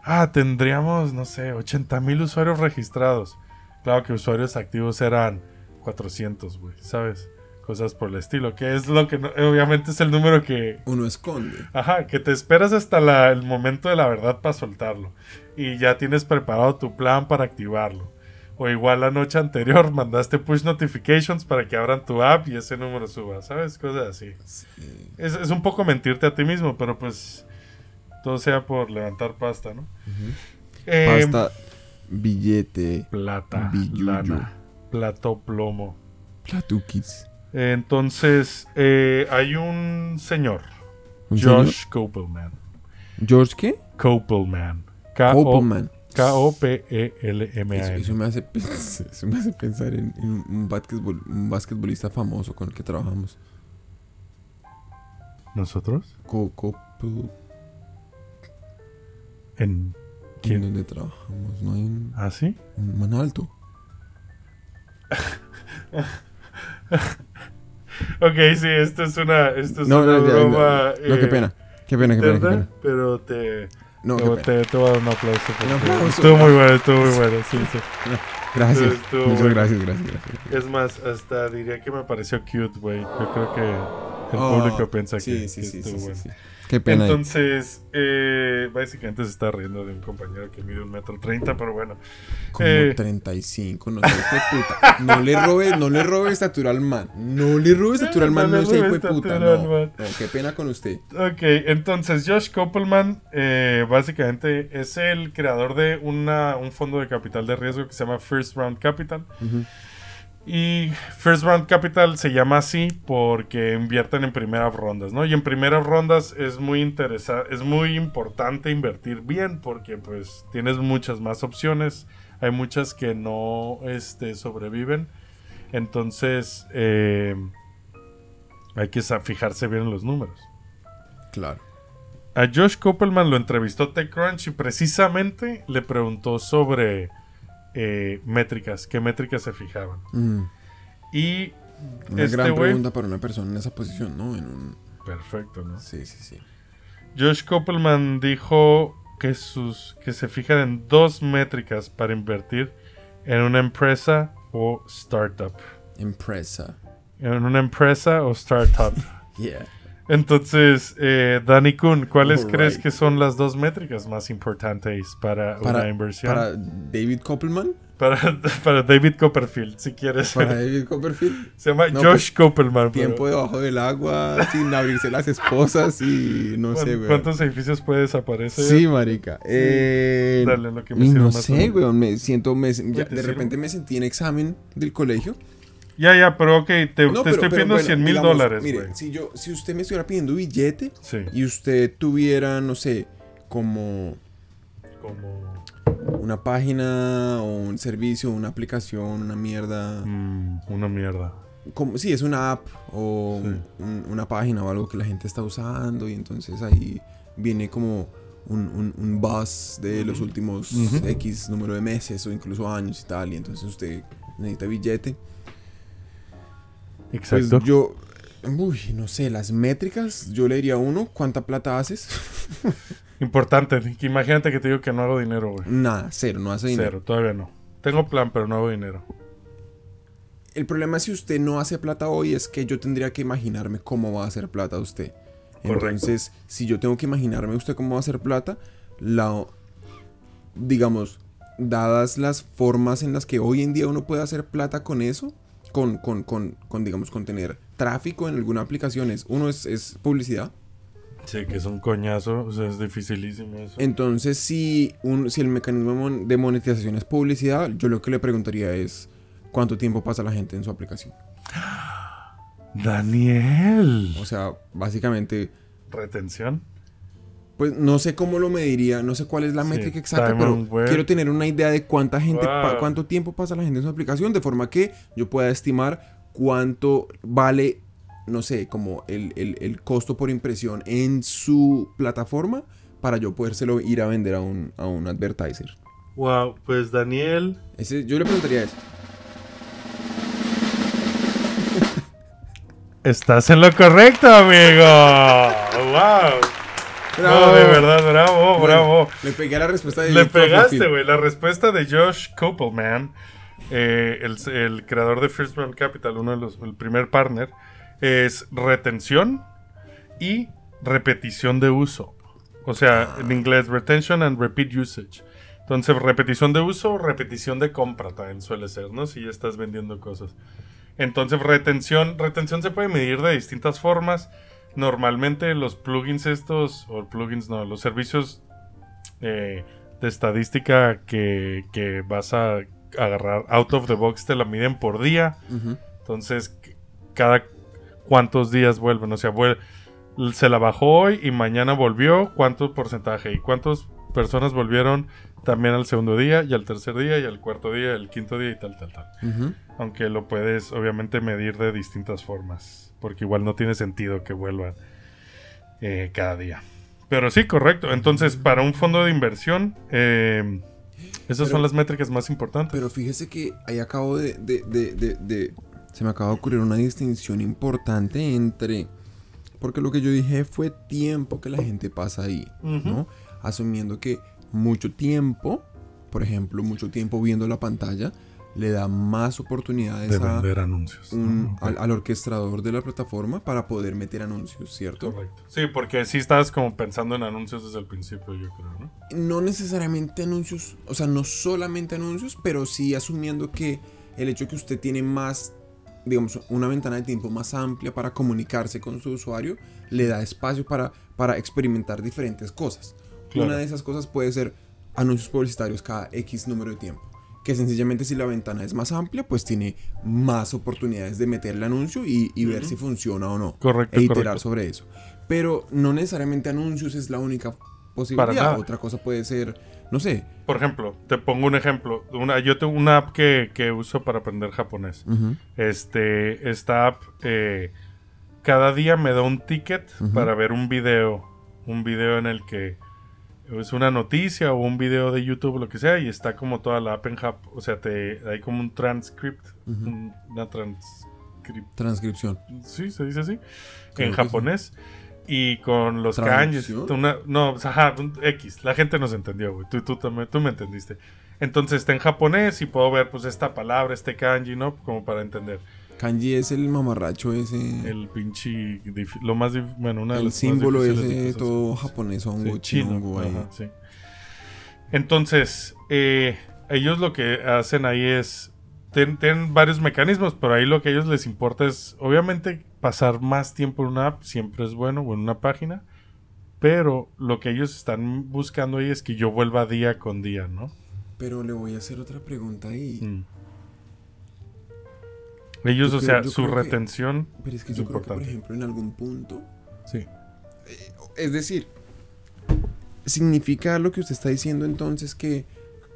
[SPEAKER 1] Ah, tendríamos, no sé, 80 mil usuarios registrados. Claro que usuarios activos eran 400, güey, ¿sabes? Cosas por el estilo, que es lo que no- obviamente es el número que,
[SPEAKER 2] Uno esconde.
[SPEAKER 1] Ajá, que te esperas hasta la- el momento de la verdad para soltarlo. Y ya tienes preparado tu plan para activarlo. O igual la noche anterior mandaste push notifications para que abran tu app y ese número suba, ¿sabes? Cosas así.
[SPEAKER 2] Sí.
[SPEAKER 1] Es, es un poco mentirte a ti mismo, pero pues todo sea por levantar pasta, ¿no? Eh,
[SPEAKER 2] Pasta, billete,
[SPEAKER 1] Plata,
[SPEAKER 2] Billuyo.
[SPEAKER 1] lana, plata o plomo.
[SPEAKER 2] platuquis.
[SPEAKER 1] Entonces, eh, hay un señor,
[SPEAKER 2] ¿Un señor?
[SPEAKER 1] Josh Kopelman.
[SPEAKER 2] ¿George qué?
[SPEAKER 1] Kopelman.
[SPEAKER 2] K-O-P-E-L-M-A-N. Eso, eso me hace, pens- eso me hace pensar en, en un, basquetbol- un basquetbolista famoso con el que trabajamos.
[SPEAKER 1] ¿Nosotros?
[SPEAKER 2] Co- Copel-
[SPEAKER 1] ¿En
[SPEAKER 2] ¿En
[SPEAKER 1] quién?
[SPEAKER 2] dónde trabajamos? ¿No hay un,
[SPEAKER 1] ¿Ah, sí?
[SPEAKER 2] un man alto?
[SPEAKER 1] ok, sí, esto es una, esto es
[SPEAKER 2] No,
[SPEAKER 1] una
[SPEAKER 2] no,
[SPEAKER 1] broma.
[SPEAKER 2] no, qué
[SPEAKER 1] eh,
[SPEAKER 2] pena. Qué pena, qué pena, qué pena.
[SPEAKER 1] Pero te,
[SPEAKER 2] No,
[SPEAKER 1] te, te, te voy a dar un aplauso. Estuvo muy bueno, estuvo muy bueno. Sí, sí.
[SPEAKER 2] Gracias.
[SPEAKER 1] Estuvo
[SPEAKER 2] Muchas
[SPEAKER 1] bueno.
[SPEAKER 2] gracias, gracias, gracias.
[SPEAKER 1] Es más, hasta diría que me pareció cute, güey. Yo creo que el
[SPEAKER 2] Oh,
[SPEAKER 1] público piensa
[SPEAKER 2] sí,
[SPEAKER 1] que,
[SPEAKER 2] sí,
[SPEAKER 1] que
[SPEAKER 2] sí,
[SPEAKER 1] estuvo
[SPEAKER 2] sí,
[SPEAKER 1] bueno.
[SPEAKER 2] Qué pena.
[SPEAKER 1] Entonces, eh, básicamente se está riendo de un compañero que mide un metro treinta, pero bueno.
[SPEAKER 2] Como
[SPEAKER 1] eh,
[SPEAKER 2] 35, no sé, hijo de puta. No le robe, no le robe estatura al man. No le robe estatura al man,
[SPEAKER 1] No
[SPEAKER 2] no,
[SPEAKER 1] robe
[SPEAKER 2] hijo de puta. No, no, qué pena con usted.
[SPEAKER 1] Ok, entonces Josh Koppelman eh, básicamente es el creador de una, un fondo de capital de riesgo que se llama First Round Capital. Y First Round Capital se llama así porque invierten en primeras rondas, ¿no? Y en primeras rondas es muy interesa es muy importante invertir bien porque pues tienes muchas más opciones. Hay muchas que no este, sobreviven. Entonces eh, hay que fijarse bien en los números.
[SPEAKER 2] Claro.
[SPEAKER 1] A Josh Koppelman lo entrevistó TechCrunch y precisamente le preguntó sobre eh, métricas, qué métricas se fijaban.
[SPEAKER 2] Mm,
[SPEAKER 1] Y
[SPEAKER 2] Una
[SPEAKER 1] este
[SPEAKER 2] gran pregunta para una persona en esa posición, ¿no? En un...
[SPEAKER 1] Perfecto, ¿no?
[SPEAKER 2] Sí, sí, sí.
[SPEAKER 1] Josh Koppelman dijo que, sus, que se fijan en dos métricas para invertir en una empresa o startup.
[SPEAKER 2] Empresa.
[SPEAKER 1] En una empresa o startup.
[SPEAKER 2] Yeah.
[SPEAKER 1] Entonces, eh, Danny Kuhn, ¿cuáles crees que son las dos métricas más importantes para, una inversión?
[SPEAKER 2] para David Koppelman.
[SPEAKER 1] Para, para David Copperfield, si quieres.
[SPEAKER 2] Para David Copperfield.
[SPEAKER 1] Se llama
[SPEAKER 2] No,
[SPEAKER 1] Josh Koppelman. pero-
[SPEAKER 2] Tiempo debajo del agua, sin abrirse las esposas y no sé,
[SPEAKER 1] ¿Cuán-
[SPEAKER 2] güey.
[SPEAKER 1] ¿Cuántos edificios puede desaparecer?
[SPEAKER 2] Sí, marica. Eh,
[SPEAKER 1] Dale, lo que me
[SPEAKER 2] no
[SPEAKER 1] más
[SPEAKER 2] sé, weón. Me siento, me, ya,
[SPEAKER 1] te
[SPEAKER 2] de repente me sentí en examen del colegio.
[SPEAKER 1] Ya, ya, pero ok, te, te
[SPEAKER 2] No, pero-
[SPEAKER 1] estoy
[SPEAKER 2] pero
[SPEAKER 1] pidiendo
[SPEAKER 2] bueno,
[SPEAKER 1] 100 mil dólares,
[SPEAKER 2] Mire, si yo, si usted me estuviera pidiendo billete
[SPEAKER 1] Sí,
[SPEAKER 2] y usted tuviera, no sé, como
[SPEAKER 1] como...
[SPEAKER 2] una página o un servicio, una aplicación, una mierda.
[SPEAKER 1] mm, una mierda.
[SPEAKER 2] Como, sí, es una app o
[SPEAKER 1] Sí.
[SPEAKER 2] un- una página o algo que la gente está usando y entonces ahí viene como un, un, un buzz de los últimos. X número de meses o incluso años y tal y entonces usted necesita billete. Pues
[SPEAKER 1] Exacto.
[SPEAKER 2] yo, uy, no sé, las métricas, yo le diría a uno, ¿cuánta plata haces?
[SPEAKER 1] Importante, que imagínate que te digo que no hago dinero, güey.
[SPEAKER 2] Nada, cero, no hace dinero.
[SPEAKER 1] Cero, todavía no. Tengo plan, pero no hago dinero.
[SPEAKER 2] El problema si usted no hace plata hoy es que yo tendría que imaginarme cómo va a hacer plata usted.
[SPEAKER 1] Correcto.
[SPEAKER 2] Entonces, si yo tengo que imaginarme usted cómo va a hacer plata, la, digamos, dadas las formas en las que hoy en día uno puede hacer plata con eso, con, con, con, con, digamos, con tener tráfico en alguna aplicación, es, uno es, es publicidad.
[SPEAKER 1] Sí, que es un coñazo, o sea, es dificilísimo eso.
[SPEAKER 2] Entonces, si, un, si el mecanismo de monetización es publicidad, yo lo que le preguntaría es cuánto tiempo pasa la gente en su aplicación.
[SPEAKER 1] Daniel.
[SPEAKER 2] O sea, básicamente,
[SPEAKER 1] Retención.
[SPEAKER 2] Pues no sé cómo lo mediría, no sé cuál es la
[SPEAKER 1] Sí,
[SPEAKER 2] métrica exacta, pero
[SPEAKER 1] web.
[SPEAKER 2] quiero tener una idea de cuánta gente, pa- cuánto tiempo pasa la gente en su aplicación, de forma que yo pueda estimar cuánto vale, no sé, como el, el- el costo por impresión en su plataforma para yo podérselo ir a vender a un, a un advertiser.
[SPEAKER 1] Wow, pues Daniel.
[SPEAKER 2] Ese, yo le preguntaría eso.
[SPEAKER 1] Estás en lo correcto, amigo. Wow. No, de verdad, bravo,
[SPEAKER 2] Bueno,
[SPEAKER 1] bravo.
[SPEAKER 2] Le pegué la respuesta de
[SPEAKER 1] Le pegaste, güey. La respuesta de Josh Koppelman, eh, el, el creador de First Round Capital, uno de los, el primer partner, es retención y repetición de uso. O sea, en inglés, retention and repeat usage. Entonces, repetición de uso, repetición de compra también suele ser, ¿no? Si ya estás vendiendo cosas. Entonces, retención, retención se puede medir de distintas formas. Normalmente los plugins estos, o plugins no, los servicios eh, de estadística que, que vas a agarrar out of the box te la miden por día. Entonces, cada cuántos días vuelven. O sea, vuel- se la bajó hoy y mañana volvió. ¿Cuánto porcentaje? ¿Y cuántas personas volvieron también al segundo día y al tercer día y al cuarto día y al quinto día y tal, tal, tal? Aunque lo puedes obviamente medir de distintas formas. Porque igual no tiene sentido que vuelvan eh, cada día. Pero sí, correcto. Entonces, para un fondo de inversión, eh, esas
[SPEAKER 2] Pero-
[SPEAKER 1] son las métricas más importantes.
[SPEAKER 2] Pero fíjese que ahí acabo de, de- de- de- de se me acaba de ocurrir una distinción importante entre... Porque lo que yo dije fue tiempo que la gente pasa ahí, ¿no? Asumiendo que mucho tiempo, por ejemplo, mucho tiempo viendo la pantalla, le da más oportunidades
[SPEAKER 1] De
[SPEAKER 2] a
[SPEAKER 1] anuncios.
[SPEAKER 2] un- al, al orquestador de la plataforma para poder meter anuncios, ¿cierto?
[SPEAKER 1] Correcto. Sí, porque sí estabas como pensando en anuncios desde el principio, yo creo, ¿no?
[SPEAKER 2] No necesariamente anuncios, o sea, no solamente anuncios, pero sí asumiendo que el hecho que usted tiene más, digamos, una ventana de tiempo más amplia para comunicarse con su usuario, le da espacio para, para experimentar diferentes cosas.
[SPEAKER 1] Claro.
[SPEAKER 2] Una de esas cosas puede ser anuncios publicitarios cada X número de tiempo. Que sencillamente si la ventana es más amplia, pues tiene más oportunidades de meter el anuncio y, y ver si funciona o no.
[SPEAKER 1] Correcto,
[SPEAKER 2] E iterar
[SPEAKER 1] correcto.
[SPEAKER 2] sobre eso. Pero no necesariamente anuncios es la única posibilidad.
[SPEAKER 1] nada.
[SPEAKER 2] Otra cosa puede ser, no sé.
[SPEAKER 1] Por ejemplo, te pongo un ejemplo. Una, yo tengo una app que, que uso para aprender japonés. Este, esta app eh, cada día me da un ticket para ver un video. Un video en el que es una noticia o un video de YouTube, lo que sea, y está como toda la app en Jap. O sea, te hay como un transcript. Un- una.
[SPEAKER 2] Transcripción.
[SPEAKER 1] Sí, se dice así. En japonés. Y con los kanjis. Una- no, ajá, un X. La gente nos entendió, güey. Tú, tú, también- tú me entendiste. Entonces está en japonés y puedo ver pues esta palabra, este kanji, ¿no? Como para entender.
[SPEAKER 2] Kanji es el mamarracho ese.
[SPEAKER 1] El pinche... Lo más... Bueno, una de
[SPEAKER 2] el
[SPEAKER 1] las más
[SPEAKER 2] símbolo
[SPEAKER 1] de
[SPEAKER 2] ese todo japonés, hongo,
[SPEAKER 1] Sí,
[SPEAKER 2] ahí.
[SPEAKER 1] ajá, sí. Entonces, eh, ellos lo que hacen ahí es. Tienen varios mecanismos, pero ahí lo que a ellos les importa es, obviamente, pasar más tiempo en una app siempre es bueno, o en una página. Pero lo que ellos están buscando ahí es que yo vuelva día con día, ¿no?
[SPEAKER 2] Pero le voy a hacer otra pregunta ahí.
[SPEAKER 1] Mm. Ellos,
[SPEAKER 2] Yo
[SPEAKER 1] o
[SPEAKER 2] creo-
[SPEAKER 1] sea, su
[SPEAKER 2] que-
[SPEAKER 1] retención.
[SPEAKER 2] Pero es que
[SPEAKER 1] Es
[SPEAKER 2] yo creo que, por
[SPEAKER 1] importante.
[SPEAKER 2] ejemplo, en algún punto.
[SPEAKER 1] Sí.
[SPEAKER 2] Es decir, significa lo que usted está diciendo entonces que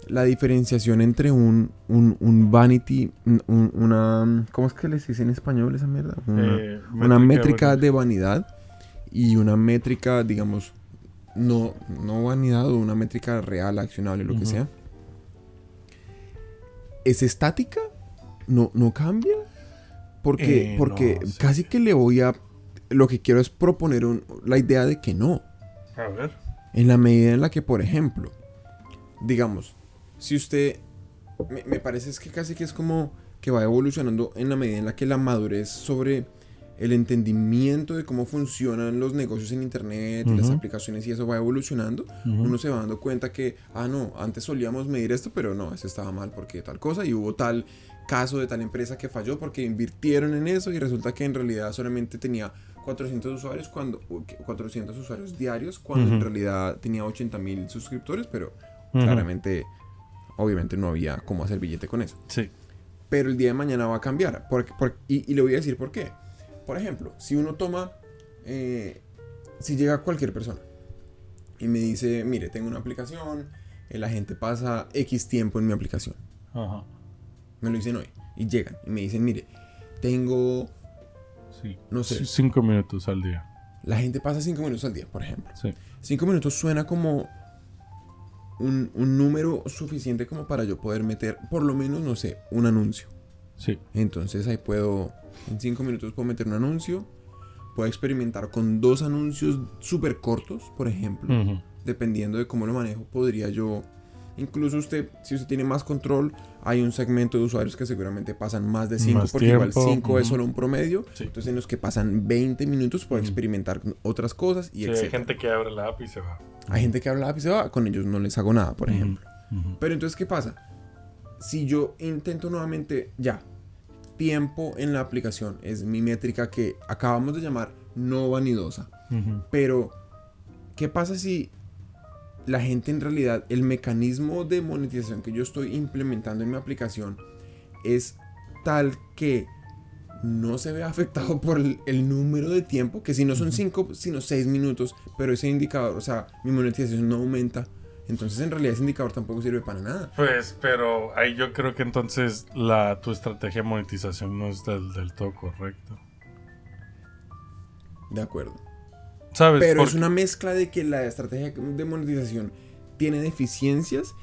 [SPEAKER 2] la diferenciación entre un, un, un vanity, un- un- una... ¿Cómo es que les dice en español esa mierda? Una,
[SPEAKER 1] Eh,
[SPEAKER 2] una métrica de vanidad y una métrica, digamos, no, no vanidad o una métrica real, accionable, lo que sea. ¿Es estática? ¿No, no cambia? Porque,
[SPEAKER 1] Eh,
[SPEAKER 2] porque
[SPEAKER 1] no, sí.
[SPEAKER 2] casi que le voy a... Lo que quiero es proponer un- la idea de que no.
[SPEAKER 1] A ver.
[SPEAKER 2] En la medida en la que, por ejemplo, digamos, si usted, me, me parece es que casi que es como que va evolucionando en la medida en la que la madurez sobre el entendimiento de cómo funcionan los negocios en internet, y las
[SPEAKER 1] Ujú.
[SPEAKER 2] aplicaciones y eso va evolucionando, uno se va dando cuenta que, ah, no, antes solíamos medir esto, pero no, eso estaba mal porque tal cosa y hubo tal caso de tal empresa que falló porque invirtieron en eso y resulta que en realidad solamente tenía 400 usuarios cuando o que- 400 usuarios diarios cuando en
[SPEAKER 1] Ujú.
[SPEAKER 2] realidad tenía 80 mil suscriptores, pero
[SPEAKER 1] Ujú.
[SPEAKER 2] claramente, obviamente no había cómo hacer billete con eso.
[SPEAKER 1] Sí.
[SPEAKER 2] Pero el día de mañana va a cambiar. Porque, por- y, y le voy a decir por qué. Por ejemplo, si uno toma, eh, si llega cualquier persona y me dice, mire, tengo una aplicación, la gente pasa X tiempo en mi aplicación.
[SPEAKER 1] Ajá.
[SPEAKER 2] Me lo dicen hoy. Y llegan y me dicen, mire, tengo,
[SPEAKER 1] Sí.
[SPEAKER 2] No sé.
[SPEAKER 1] Cinco minutos al día.
[SPEAKER 2] la gente pasa 5 minutos al día, por ejemplo.
[SPEAKER 1] Sí.
[SPEAKER 2] 5 minutos suena como un, un número suficiente como para yo poder meter, por lo menos, no sé, un anuncio.
[SPEAKER 1] Sí.
[SPEAKER 2] Entonces ahí puedo, en 5 minutos puedo meter un anuncio. Puedo experimentar con dos anuncios súper cortos, por ejemplo. Dependiendo de cómo lo manejo, podría yo... Incluso usted, si usted tiene más control, hay un segmento de usuarios que seguramente pasan más de 5,
[SPEAKER 1] Más
[SPEAKER 2] porque igual
[SPEAKER 1] tiempo,
[SPEAKER 2] 5 es solo un promedio.
[SPEAKER 1] Sí.
[SPEAKER 2] Entonces en los que pasan 20 minutos puedo experimentar otras cosas y
[SPEAKER 1] Sí, hay gente que abre la app y se va.
[SPEAKER 2] Hay gente que habla lápiz y se va, con ellos no les hago nada, por ejemplo. Pero entonces, ¿qué pasa? Si yo intento nuevamente, ya, tiempo en la aplicación es mi métrica que acabamos de llamar no vanidosa. Pero, ¿qué pasa si la gente en realidad, el mecanismo de monetización que yo estoy implementando en mi aplicación es tal que no se ve afectado por el, el número de tiempo, que si no son 5, sino 6 minutos, pero ese indicador, o sea, mi monetización no aumenta. Entonces en realidad ese indicador tampoco sirve para nada.
[SPEAKER 1] Pues, pero ahí yo creo que entonces la, tu estrategia de monetización no es del, del todo correcto.
[SPEAKER 2] De acuerdo.
[SPEAKER 1] ¿Sabes?
[SPEAKER 2] Pero es una mezcla de que la estrategia de monetización tiene deficiencias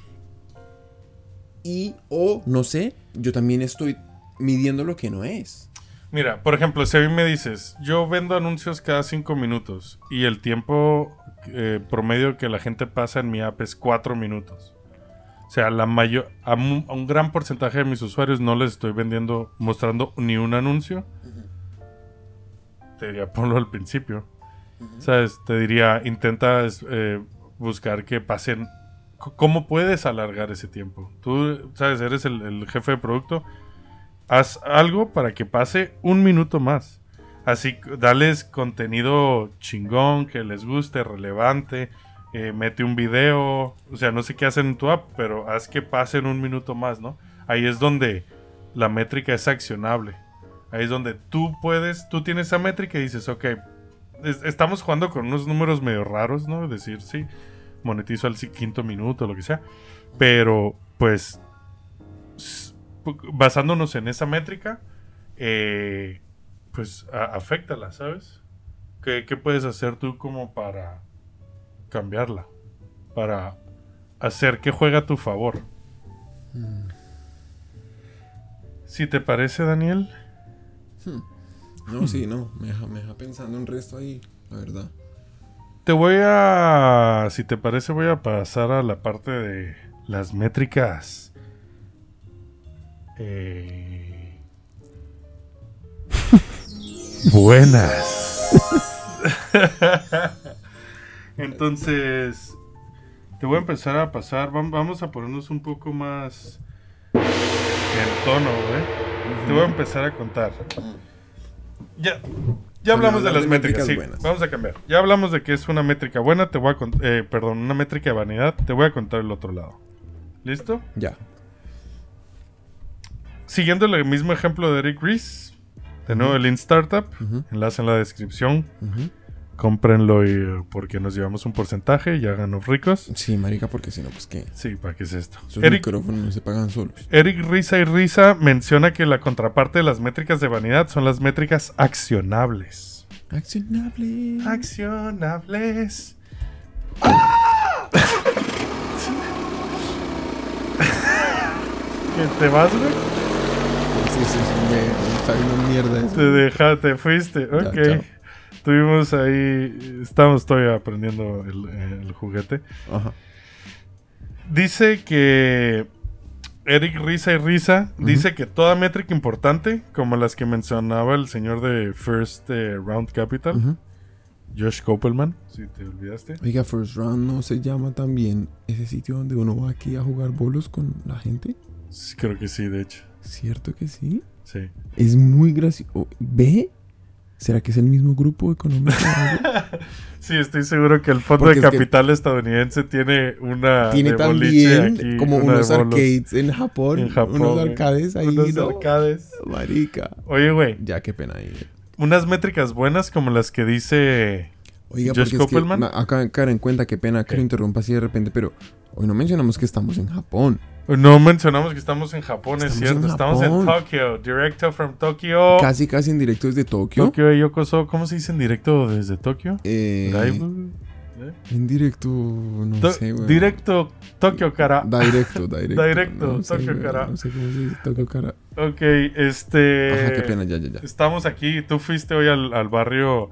[SPEAKER 2] y o no sé, yo también estoy midiendo lo que no es.
[SPEAKER 1] Mira, por ejemplo, si a mí me dices, yo vendo anuncios cada cinco minutos y el tiempo eh, promedio que la gente pasa en mi app es cuatro minutos. O sea, la mayor, a, un, a un gran porcentaje de mis usuarios no les estoy vendiendo, mostrando ni un anuncio. Te diría, ponlo al principio. ¿Sabes? Te diría, intenta eh, buscar que pasen. ¿Cómo puedes alargar ese tiempo? Tú, ¿sabes? Eres el, jefe de producto. Haz algo para que pase un minuto más. Así, dales contenido chingón, que les guste, relevante. eh, mete un video. O sea, no sé qué hacen en tu app, pero haz que pasen un minuto más, ¿no? Ahí es donde la métrica es accionable. Ahí es donde tú puedes, tú tienes esa métrica y dices, ok, es- estamos jugando con unos números medio raros, ¿no? Es decir, sí, monetizo al quinto minuto, lo que sea. Pero, pues, basándonos en esa métrica, eh, pues, afectala, ¿sabes? ¿Qué, qué puedes hacer tú como para cambiarla? Para hacer que juegue a tu favor. Si te parece, Daniel,
[SPEAKER 2] No, sí, no. Me deja, me deja pensando un resto ahí, la verdad.
[SPEAKER 1] Te voy a. Si te parece, voy a pasar a la parte de las métricas. Eh, buenas. Entonces, te voy a empezar a pasar. vam- Vamos a ponernos un poco más en tono, güey. Te voy a empezar a contar. Ya, ya hablamos de las métricas,
[SPEAKER 2] métricas
[SPEAKER 1] sí. Vamos a cambiar. Ya hablamos de que es una métrica buena, te voy a eh, perdón, una métrica de vanidad, te voy a contar el otro lado. ¿Listo?
[SPEAKER 2] Ya.
[SPEAKER 1] Siguiendo el mismo ejemplo de Eric Ries, de nuevo el Lean Startup, enlace en la descripción,
[SPEAKER 2] Ujú.
[SPEAKER 1] Cómprenlo y, eh, porque nos llevamos un porcentaje y háganos ricos.
[SPEAKER 2] Sí, marica, porque si no, pues qué.
[SPEAKER 1] Sí, ¿para qué es esto?
[SPEAKER 2] Esos
[SPEAKER 1] Eric,
[SPEAKER 2] micrófonos no se pagan solos.
[SPEAKER 1] Eric Risa y Risa menciona que la contraparte de las métricas de vanidad son las métricas accionables.
[SPEAKER 2] Accionable.
[SPEAKER 1] Accionables. ¿Qué te vas, güey?
[SPEAKER 2] Sí, sí, sí, me mierda eso.
[SPEAKER 1] Te deja, te fuiste. Ok. Tuvimos ahí. Estamos todavía aprendiendo el, el juguete.
[SPEAKER 2] Ajá.
[SPEAKER 1] Dice que. Eric Risa y Risa dice que toda métrica importante, como las que mencionaba el señor de First eh, Round Capital. Josh Koppelman, si te olvidaste.
[SPEAKER 2] Oiga, First Round no se llama también ese sitio donde uno va aquí a jugar bolos con la gente.
[SPEAKER 1] Sí, creo que sí, de hecho.
[SPEAKER 2] ¿Cierto que sí?
[SPEAKER 1] Sí.
[SPEAKER 2] Es muy gracioso. ¿Ve? ¿Será que es el mismo grupo económico?
[SPEAKER 1] Sí, estoy seguro que el Fondo
[SPEAKER 2] Porque
[SPEAKER 1] de
[SPEAKER 2] es
[SPEAKER 1] Capital estadounidense tiene una.
[SPEAKER 2] Tiene
[SPEAKER 1] de
[SPEAKER 2] también
[SPEAKER 1] aquí,
[SPEAKER 2] como
[SPEAKER 1] una
[SPEAKER 2] unos arcades en Japón.
[SPEAKER 1] En Japón,
[SPEAKER 2] unos arcades ahí,
[SPEAKER 1] Unos
[SPEAKER 2] ¿no?
[SPEAKER 1] arcades.
[SPEAKER 2] Marica.
[SPEAKER 1] Oye, güey,
[SPEAKER 2] Ya, qué pena ahí.
[SPEAKER 1] unas métricas buenas como las que dice.
[SPEAKER 2] Oiga,
[SPEAKER 1] Josh
[SPEAKER 2] porque es que
[SPEAKER 1] Koppelman.
[SPEAKER 2] ma- acá caer en cuenta, qué pena que lo interrumpa así de repente, pero hoy no mencionamos que estamos en Japón.
[SPEAKER 1] No mencionamos que estamos en Japón, es
[SPEAKER 2] Estamos
[SPEAKER 1] cierto.
[SPEAKER 2] en
[SPEAKER 1] Estamos en. Tokio. Directo from Tokio.
[SPEAKER 2] Casi, casi en directo desde Tokio.
[SPEAKER 1] Tokio y Yokoso. ¿Cómo se dice en directo desde Tokio?
[SPEAKER 2] Eh,
[SPEAKER 1] Live. ¿Eh?
[SPEAKER 2] en directo, no
[SPEAKER 1] To-
[SPEAKER 2] sé, güey.
[SPEAKER 1] directo Tokio, cara.
[SPEAKER 2] Directo, directo.
[SPEAKER 1] Directo,
[SPEAKER 2] no
[SPEAKER 1] Tokio, cara.
[SPEAKER 2] No sé cómo se dice Tokio, cara.
[SPEAKER 1] Ok, este.
[SPEAKER 2] Ajá, qué pena, ya, ya, ya.
[SPEAKER 1] Estamos aquí. Tú fuiste hoy al, al barrio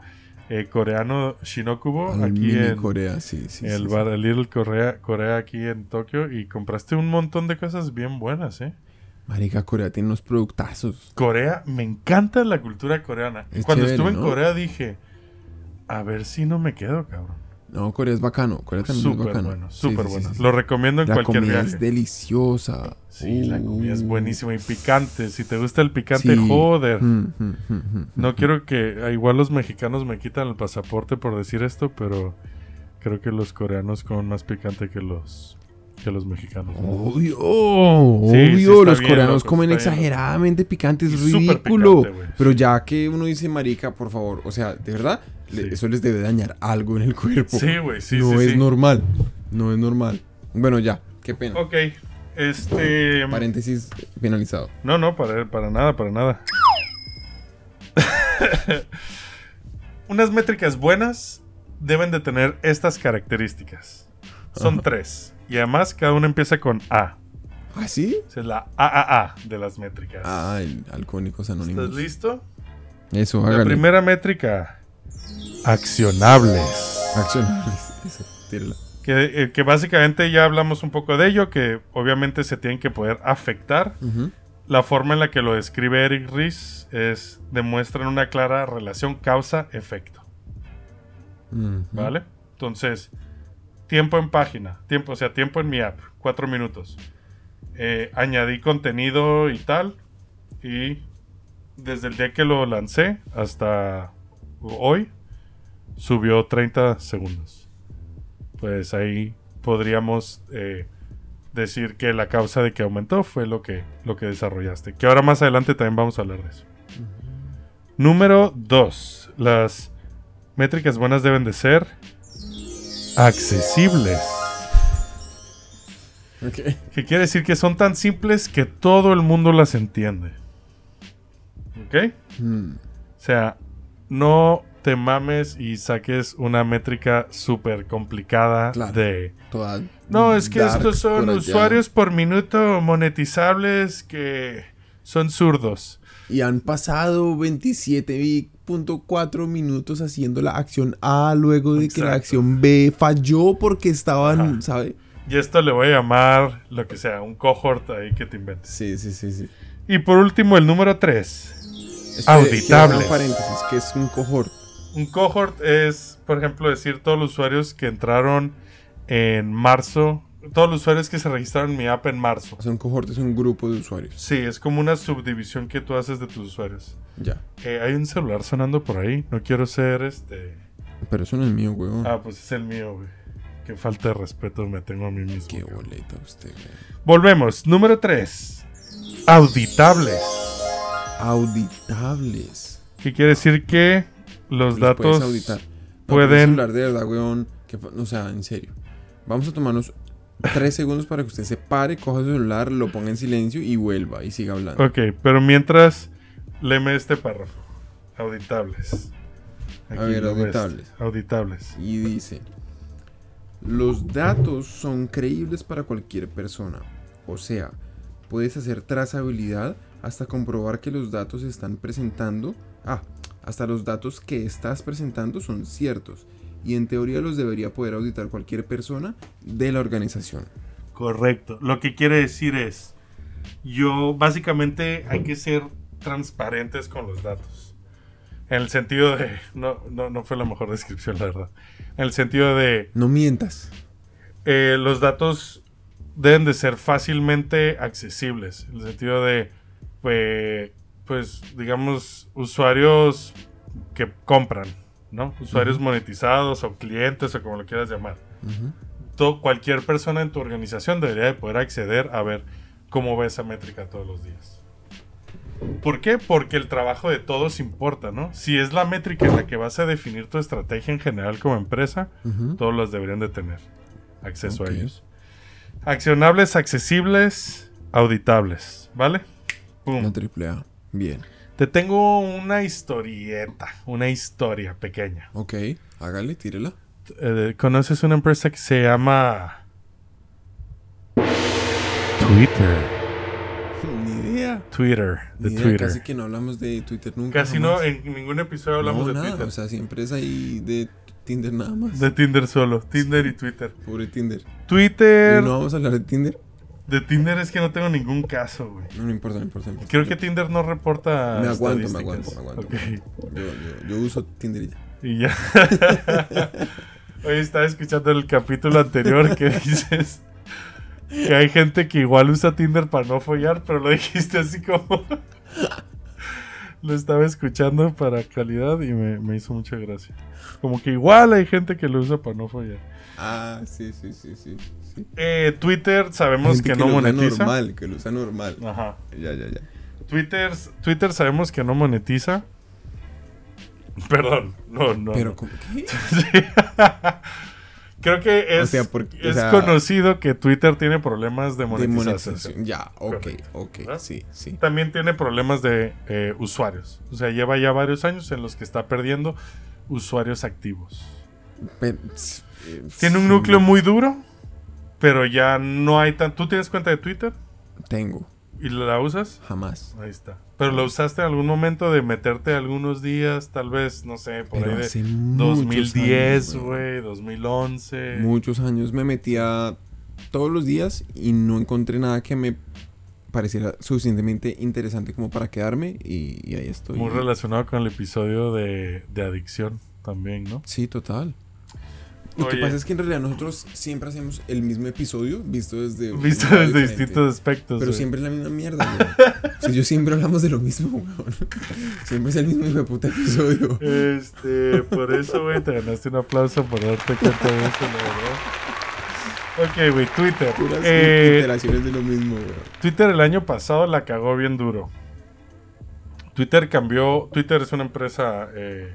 [SPEAKER 1] eh, coreano Shinokubo.
[SPEAKER 2] Al
[SPEAKER 1] aquí en
[SPEAKER 2] Corea, sí, sí.
[SPEAKER 1] el
[SPEAKER 2] sí,
[SPEAKER 1] bar el Little Corea, Corea aquí en Tokio. Y compraste un montón de cosas bien buenas, ¿eh?
[SPEAKER 2] Marica, Corea tiene unos productazos.
[SPEAKER 1] Corea, me encanta la cultura coreana.
[SPEAKER 2] Es
[SPEAKER 1] Cuando
[SPEAKER 2] chévere,
[SPEAKER 1] estuve en
[SPEAKER 2] ¿no?
[SPEAKER 1] Corea dije, a ver si no me quedo, cabrón.
[SPEAKER 2] No, Corea es bacano. Corea también es bacano.
[SPEAKER 1] bueno, súper
[SPEAKER 2] sí,
[SPEAKER 1] bueno.
[SPEAKER 2] sí, sí.
[SPEAKER 1] Lo recomiendo en
[SPEAKER 2] La
[SPEAKER 1] cualquier
[SPEAKER 2] comida
[SPEAKER 1] viaje.
[SPEAKER 2] es deliciosa.
[SPEAKER 1] Sí, la comida es
[SPEAKER 2] Uh.
[SPEAKER 1] buenísima y picante. Si te gusta el picante, joder.
[SPEAKER 2] Mm, mm, mm,
[SPEAKER 1] No quiero que ah, igual los mexicanos me quitan el pasaporte por decir esto, pero creo que los coreanos comen más picante que los que los mexicanos. ¿no?
[SPEAKER 2] Obvio,
[SPEAKER 1] Sí, sí
[SPEAKER 2] obvio. los
[SPEAKER 1] bien,
[SPEAKER 2] coreanos
[SPEAKER 1] loco,
[SPEAKER 2] comen exageradamente picante, es ridículo.
[SPEAKER 1] picante,
[SPEAKER 2] Pero
[SPEAKER 1] sí.
[SPEAKER 2] ya que uno dice marica, por favor, o sea, de verdad, le- eso les debe dañar algo en el cuerpo.
[SPEAKER 1] Sí, güey, sí,
[SPEAKER 2] no
[SPEAKER 1] sí,
[SPEAKER 2] es
[SPEAKER 1] sí.
[SPEAKER 2] normal, no es normal. Bueno, ya, qué pena.
[SPEAKER 1] Ok, este...
[SPEAKER 2] Paréntesis finalizado.
[SPEAKER 1] No, no, para, para nada, para nada. Unas métricas buenas deben de tener estas características. Son tres. Y además cada una empieza con A.
[SPEAKER 2] ¿Ah, sí?
[SPEAKER 1] Esa es la AAA de las métricas.
[SPEAKER 2] Ah, el Alcohólicos Anónimos.
[SPEAKER 1] ¿Estás listo?
[SPEAKER 2] Eso,
[SPEAKER 1] La
[SPEAKER 2] hágale.
[SPEAKER 1] primera métrica. Accionables.
[SPEAKER 2] Accionables. Eso, tírala.
[SPEAKER 1] Que, eh, que básicamente ya hablamos un poco de ello, que obviamente se tienen que poder afectar. La forma en la que lo describe Eric Ries es demuestran una clara relación causa-efecto. ¿Vale? Entonces, tiempo en página, tiempo, o sea, tiempo en mi app, cuatro minutos. Eh, añadí contenido y tal, y desde el día que lo lancé hasta hoy, subió 30 segundos. Pues ahí podríamos eh, decir que la causa de que aumentó fue lo que, lo que desarrollaste. Que ahora más adelante también vamos a hablar de eso. Número 2. Las métricas buenas deben de ser accesibles.
[SPEAKER 2] Ok.
[SPEAKER 1] Que quiere decir que son tan simples que todo el mundo las entiende. ¿Ok?
[SPEAKER 2] Mm.
[SPEAKER 1] O sea, no te mames y saques una métrica súper complicada
[SPEAKER 2] Claro.
[SPEAKER 1] de...
[SPEAKER 2] Toda
[SPEAKER 1] No, es que estos son
[SPEAKER 2] por
[SPEAKER 1] usuarios por minuto monetizables que son zurdos.
[SPEAKER 2] Y han pasado 27.4 minutos haciendo la acción A luego de que la acción B falló porque estaban,
[SPEAKER 1] Ajá.
[SPEAKER 2] ¿sabe?
[SPEAKER 1] Y esto le voy a llamar lo que sea, un cohort ahí que te inventes.
[SPEAKER 2] Sí, sí, sí, sí.
[SPEAKER 1] Y por último, el número 3.
[SPEAKER 2] Espere,
[SPEAKER 1] Auditables.
[SPEAKER 2] quiero hacer un paréntesis, que es un cohort.
[SPEAKER 1] Un cohort es, por ejemplo, decir todos los usuarios que entraron en marzo, todos los usuarios que se registraron en mi app en marzo.
[SPEAKER 2] O sea, un cohort es un grupo de usuarios.
[SPEAKER 1] Sí, es como una subdivisión que tú haces de tus usuarios.
[SPEAKER 2] Ya.
[SPEAKER 1] Eh, hay un celular sonando por ahí, no quiero ser este...
[SPEAKER 2] Pero eso no es mío, weón.
[SPEAKER 1] Ah, pues es el mío, güey. Qué falta de respeto me tengo a mí mismo.
[SPEAKER 2] Qué
[SPEAKER 1] cabrón.
[SPEAKER 2] boleta usted, weón.
[SPEAKER 1] Volvemos, número 3. Auditables.
[SPEAKER 2] Auditables.
[SPEAKER 1] ¿Qué quiere decir que los,
[SPEAKER 2] Los
[SPEAKER 1] datos
[SPEAKER 2] puedes auditar. No,
[SPEAKER 1] pueden-
[SPEAKER 2] celular de verdad, weón. que o sea, en serio. Vamos a tomarnos tres segundos para que usted se pare, coja su celular, lo ponga en silencio y vuelva y siga hablando.
[SPEAKER 1] Ok, pero mientras, léeme este párrafo. Auditables.
[SPEAKER 2] A ver,
[SPEAKER 1] ves.
[SPEAKER 2] auditables.
[SPEAKER 1] Auditables.
[SPEAKER 2] Y dice, los datos son creíbles para cualquier persona. O sea, puedes hacer trazabilidad hasta comprobar que los datos están presentando. Ah, hasta los datos que estás presentando son ciertos. Y en teoría los debería poder auditar cualquier persona de la organización.
[SPEAKER 1] Correcto. Lo que quiere decir es, yo básicamente hay que ser transparentes con los datos. En el sentido de, no, no, no fue la mejor descripción, la verdad. En el sentido de,
[SPEAKER 2] No mientas.
[SPEAKER 1] eh, los datos deben de ser fácilmente accesibles. En el sentido de, pues, pues digamos, usuarios que compran, ¿no? Usuarios monetizados o clientes o como lo quieras llamar.
[SPEAKER 2] Ujú.
[SPEAKER 1] To- cualquier persona en tu organización debería de poder acceder a ver cómo ve esa métrica todos los días. ¿Por qué? Porque el trabajo de todos importa, ¿no? Si es la métrica en la que vas a definir tu estrategia en general como empresa, todos los deberían de tener acceso a ellos. Accionables, accesibles, auditables, ¿vale? Pum.
[SPEAKER 2] Una triple A. Bien.
[SPEAKER 1] Te tengo una historieta, una historia pequeña.
[SPEAKER 2] Ok, hágale, tírela.
[SPEAKER 1] Eh, ¿Conoces una empresa que se llama Twitter?
[SPEAKER 2] Ni idea.
[SPEAKER 1] Twitter, de
[SPEAKER 2] Ni idea,
[SPEAKER 1] Twitter.
[SPEAKER 2] Casi que no hablamos de Twitter nunca.
[SPEAKER 1] Casi no, en ningún episodio hablamos
[SPEAKER 2] No,
[SPEAKER 1] de
[SPEAKER 2] nada,
[SPEAKER 1] Twitter.
[SPEAKER 2] O sea, siempre es ahí de Tinder nada más.
[SPEAKER 1] de Tinder solo, Tinder y Twitter.
[SPEAKER 2] Pobre Tinder.
[SPEAKER 1] Twitter,
[SPEAKER 2] ¿Y no vamos a hablar de Tinder?
[SPEAKER 1] De Tinder es que no tengo ningún caso, güey.
[SPEAKER 2] No, no importa, no importa. no importa.
[SPEAKER 1] Creo que Tinder no reporta.
[SPEAKER 2] Me aguanto, me aguanto, me aguanto.
[SPEAKER 1] Ok.
[SPEAKER 2] Yo, yo, yo uso Tinder y ya.
[SPEAKER 1] Y ya. Hoy estaba escuchando el capítulo anterior que dices que hay gente que igual usa Tinder para no follar, pero lo dijiste así como. Lo estaba escuchando para calidad y me, me hizo mucha gracia. Como que igual hay gente que lo usa para no follar.
[SPEAKER 2] Ah, sí, sí, sí, sí. sí.
[SPEAKER 1] Eh, Twitter sabemos
[SPEAKER 2] Gente
[SPEAKER 1] que, no
[SPEAKER 2] lo usa
[SPEAKER 1] monetiza.
[SPEAKER 2] normal, que lo usa normal.
[SPEAKER 1] Ajá.
[SPEAKER 2] Ya, ya, ya.
[SPEAKER 1] Twitter, Twitter sabemos que no monetiza. Perdón, no, no.
[SPEAKER 2] Pero,
[SPEAKER 1] no.
[SPEAKER 2] ¿cómo qué?
[SPEAKER 1] Creo que es,
[SPEAKER 2] O sea, porque- o
[SPEAKER 1] es
[SPEAKER 2] sea-
[SPEAKER 1] conocido que Twitter tiene problemas de
[SPEAKER 2] De
[SPEAKER 1] monetización.
[SPEAKER 2] monetización. Ya, ok,
[SPEAKER 1] Correcto.
[SPEAKER 2] ok.
[SPEAKER 1] ¿Verdad?
[SPEAKER 2] Sí, sí.
[SPEAKER 1] También tiene problemas de eh, usuarios. O sea, lleva ya varios años en los que está perdiendo usuarios activos.
[SPEAKER 2] Pero,
[SPEAKER 1] Tiene un
[SPEAKER 2] sí.
[SPEAKER 1] núcleo muy duro, pero ya no hay tan... ¿Tú tienes cuenta de Twitter?
[SPEAKER 2] Tengo.
[SPEAKER 1] ¿Y la usas?
[SPEAKER 2] Jamás.
[SPEAKER 1] Ahí está. Pero lo usaste en algún momento de meterte algunos días, tal vez, no sé, por
[SPEAKER 2] Pero
[SPEAKER 1] ahí de
[SPEAKER 2] hace muchos
[SPEAKER 1] 2010,
[SPEAKER 2] años,
[SPEAKER 1] güey, 2011.
[SPEAKER 2] Muchos años me metía todos los días y no encontré nada que me pareciera suficientemente interesante como para quedarme y, y ahí estoy.
[SPEAKER 1] Muy relacionado con el episodio de, de adicción también, ¿no?
[SPEAKER 2] Sí, total. Lo que pasa es que en realidad nosotros siempre hacemos el mismo episodio visto desde
[SPEAKER 1] Visto desde
[SPEAKER 2] diferente.
[SPEAKER 1] distintos aspectos.
[SPEAKER 2] Pero
[SPEAKER 1] güey.
[SPEAKER 2] siempre es la misma mierda, güey. O sea, yo siempre hablamos de lo mismo, weón. Siempre es el mismo hijo de puta episodio.
[SPEAKER 1] Este, por eso, güey, te ganaste un aplauso por darte cuenta de eso, la verdad. Ok, güey, Twitter.
[SPEAKER 2] Puras
[SPEAKER 1] Eh,
[SPEAKER 2] iteraciones de lo mismo, güey.
[SPEAKER 1] Twitter el año pasado la cagó bien duro. Twitter cambió. Twitter es una empresa eh,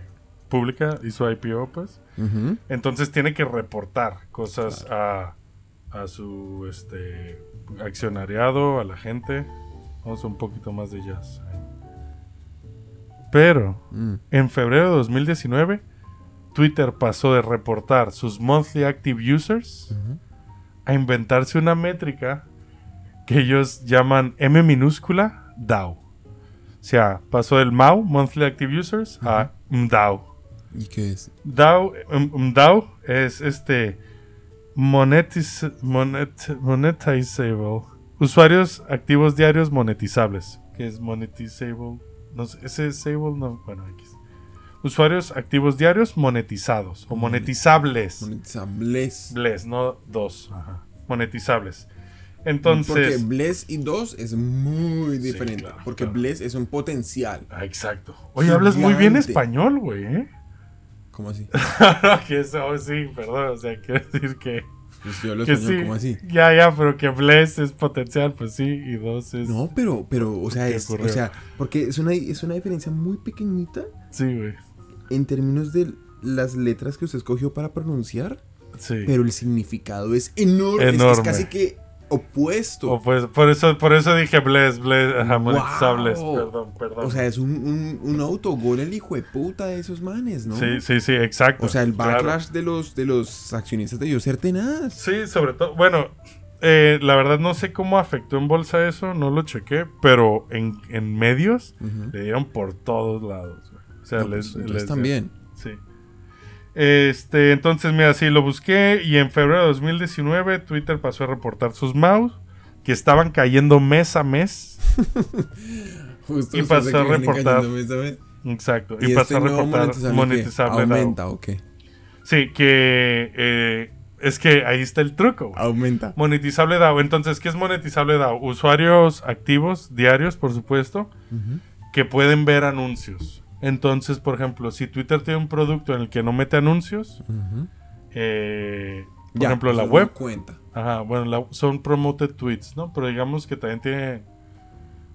[SPEAKER 1] pública, hizo IPO, pues. Entonces tiene que reportar cosas a, a su este, accionariado, a la gente. Vamos un poquito más de jazz. Pero
[SPEAKER 2] Mm.
[SPEAKER 1] en febrero de 2019, Twitter pasó de reportar sus monthly active users a inventarse una métrica que ellos llaman M minúscula DAO. O sea, pasó del MAU, Monthly Active Users, a MDAO.
[SPEAKER 2] ¿Y qué es?
[SPEAKER 1] DAO, um, MDAO es este monetis, monet, monetizable. Usuarios activos diarios monetizables. ¿Qué es monetizable? No sé, ese es able, no, bueno, X. Usuarios activos diarios monetizados o monetizables.
[SPEAKER 2] Monetizables.
[SPEAKER 1] Bless, no dos. Ajá. Monetizables.
[SPEAKER 2] Porque
[SPEAKER 1] Entonces.
[SPEAKER 2] Bless y 2 es muy
[SPEAKER 1] Sí,
[SPEAKER 2] diferente.
[SPEAKER 1] claro,
[SPEAKER 2] porque
[SPEAKER 1] claro.
[SPEAKER 2] Bless es un potencial.
[SPEAKER 1] Ah, exacto. Oye, hablas muy bien español, güey, ¿eh?
[SPEAKER 2] ¿Cómo así?
[SPEAKER 1] que eso, sí, perdón. O sea, quiero decir que.
[SPEAKER 2] Pues yo lo
[SPEAKER 1] que
[SPEAKER 2] español,
[SPEAKER 1] sí.
[SPEAKER 2] ¿cómo así?
[SPEAKER 1] Ya, ya, pero que Bless es potencial, pues sí, y dos es.
[SPEAKER 2] No, pero, pero, o sea,
[SPEAKER 1] ¿Qué
[SPEAKER 2] es, o sea, porque es una, es una diferencia muy pequeñita
[SPEAKER 1] Sí, güey.
[SPEAKER 2] en términos de las letras que usted escogió para pronunciar,
[SPEAKER 1] Sí.
[SPEAKER 2] pero el significado es enorme. es- casi que opuesto.
[SPEAKER 1] Pues, por eso, por eso dije Bless, Bless, ajá,
[SPEAKER 2] Wow.
[SPEAKER 1] monetizables. Perdón, perdón.
[SPEAKER 2] o sea, es un, un, un autogol el hijo de puta de esos manes, ¿no?
[SPEAKER 1] sí, sí, sí, exacto.
[SPEAKER 2] O sea, el
[SPEAKER 1] claro.
[SPEAKER 2] backlash de los de los accionistas debió ser tenaz.
[SPEAKER 1] Sí, sobre todo, bueno, eh, la verdad no sé cómo afectó en bolsa eso, no lo chequé, pero en, en medios le dieron por todos lados. güey. O sea,
[SPEAKER 2] No,
[SPEAKER 1] les,
[SPEAKER 2] pues,
[SPEAKER 1] les-
[SPEAKER 2] también.
[SPEAKER 1] Sí. Este, entonces, mira, sí, lo busqué y en febrero de 2019 Twitter pasó a reportar sus mouse que estaban cayendo mes a mes.
[SPEAKER 2] Justo
[SPEAKER 1] Y pasó a reportar.
[SPEAKER 2] esta vez.
[SPEAKER 1] Exacto.
[SPEAKER 2] Y,
[SPEAKER 1] Y,
[SPEAKER 2] este
[SPEAKER 1] pasó a
[SPEAKER 2] nuevo
[SPEAKER 1] reportar
[SPEAKER 2] monetizable. ¿Aumenta o?
[SPEAKER 1] Sí, que eh, es que ahí está el truco.
[SPEAKER 2] Aumenta.
[SPEAKER 1] Monetizable DAO. Entonces, ¿qué es monetizable DAO? Usuarios activos, diarios, por supuesto, que pueden ver anuncios. Entonces, por ejemplo, si Twitter tiene un producto en el que no mete anuncios, eh, por
[SPEAKER 2] Ya,
[SPEAKER 1] ejemplo, la
[SPEAKER 2] no
[SPEAKER 1] web,
[SPEAKER 2] cuenta.
[SPEAKER 1] ajá, bueno, la- son promoted tweets, ¿no? Pero digamos que también tiene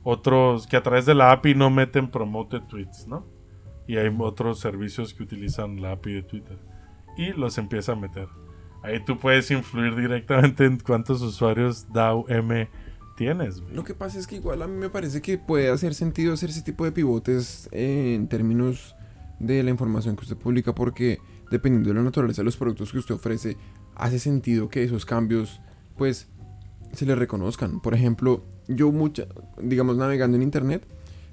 [SPEAKER 1] otros que a través de la API no meten promoted tweets, ¿no? Y hay otros servicios que utilizan la API de Twitter y los empieza a meter. Ahí tú puedes influir directamente en cuántos usuarios DAO M tienes.
[SPEAKER 2] Lo que pasa es que igual a mí me parece que puede hacer sentido hacer ese tipo de pivotes eh, en términos de la información que usted publica porque dependiendo de la naturaleza de los productos que usted ofrece, hace sentido que esos cambios pues se le reconozcan. Por ejemplo, yo mucha, digamos navegando en internet,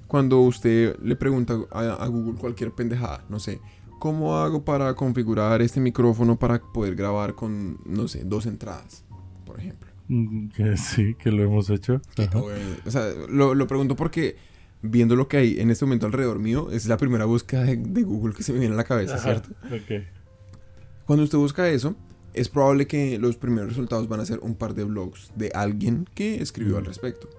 [SPEAKER 2] cuando usted le pregunta a Google cualquier pendejada, no sé, ¿cómo hago para configurar este micrófono para poder grabar con, no sé, dos entradas, por ejemplo?
[SPEAKER 1] Mm, Que sí, que lo hemos hecho.
[SPEAKER 2] O, sea, lo, lo pregunto porque viendo lo que hay en este momento alrededor mío, es la primera búsqueda de, de Google que se me viene a la cabeza,
[SPEAKER 1] Ajá,
[SPEAKER 2] ¿cierto? Cuando usted busca eso, es probable que los primeros resultados van a ser un par de blogs de alguien que escribió al respecto.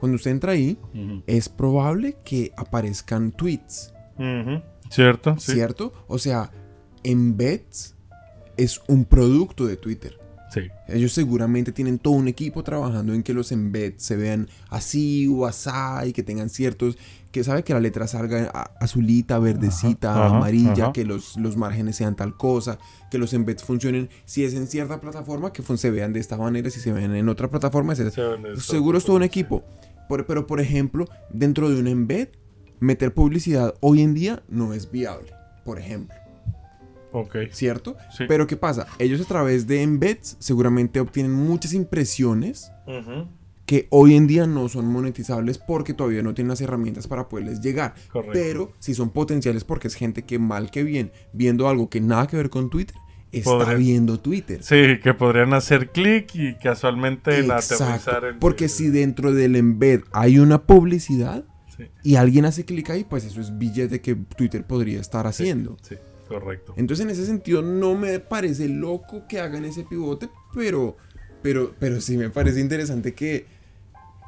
[SPEAKER 2] Cuando usted entra ahí, es probable que aparezcan tweets.
[SPEAKER 1] ¿Cierto? Sí.
[SPEAKER 2] ¿cierto? O sea, Embeds es un producto de Twitter.
[SPEAKER 1] Sí.
[SPEAKER 2] Ellos seguramente tienen todo un equipo trabajando en que los embeds se vean así o así y que tengan ciertos, que sabe que la letra salga azulita, verdecita,
[SPEAKER 1] Ajá,
[SPEAKER 2] amarilla,
[SPEAKER 1] ajá.
[SPEAKER 2] que los, los márgenes sean tal cosa, que los embeds funcionen, si es en cierta plataforma, que se vean de esta manera, si se ven en otra plataforma, etc.
[SPEAKER 1] Se
[SPEAKER 2] Seguro es todo un equipo. Por- pero por ejemplo, dentro de un embed, meter publicidad hoy en día no es viable, por ejemplo.
[SPEAKER 1] Ok.
[SPEAKER 2] ¿Cierto?
[SPEAKER 1] Sí.
[SPEAKER 2] Pero ¿qué pasa? Ellos a través de embeds seguramente obtienen muchas impresiones que hoy en día no son monetizables porque todavía no tienen las herramientas para poderles llegar.
[SPEAKER 1] Correcto.
[SPEAKER 2] Pero si son potenciales porque es gente que mal que bien, viendo algo que nada que ver con Twitter, está viendo Twitter.
[SPEAKER 1] Sí, que podrían hacer clic y casualmente en
[SPEAKER 2] Exacto.
[SPEAKER 1] aterrizar en...
[SPEAKER 2] Porque si dentro del embed hay una publicidad
[SPEAKER 1] Sí,
[SPEAKER 2] y alguien hace clic ahí, pues eso es billete que Twitter podría estar haciendo.
[SPEAKER 1] sí, correcto.
[SPEAKER 2] Entonces en ese sentido no me parece loco que hagan ese pivote, pero, pero, pero sí me parece interesante que...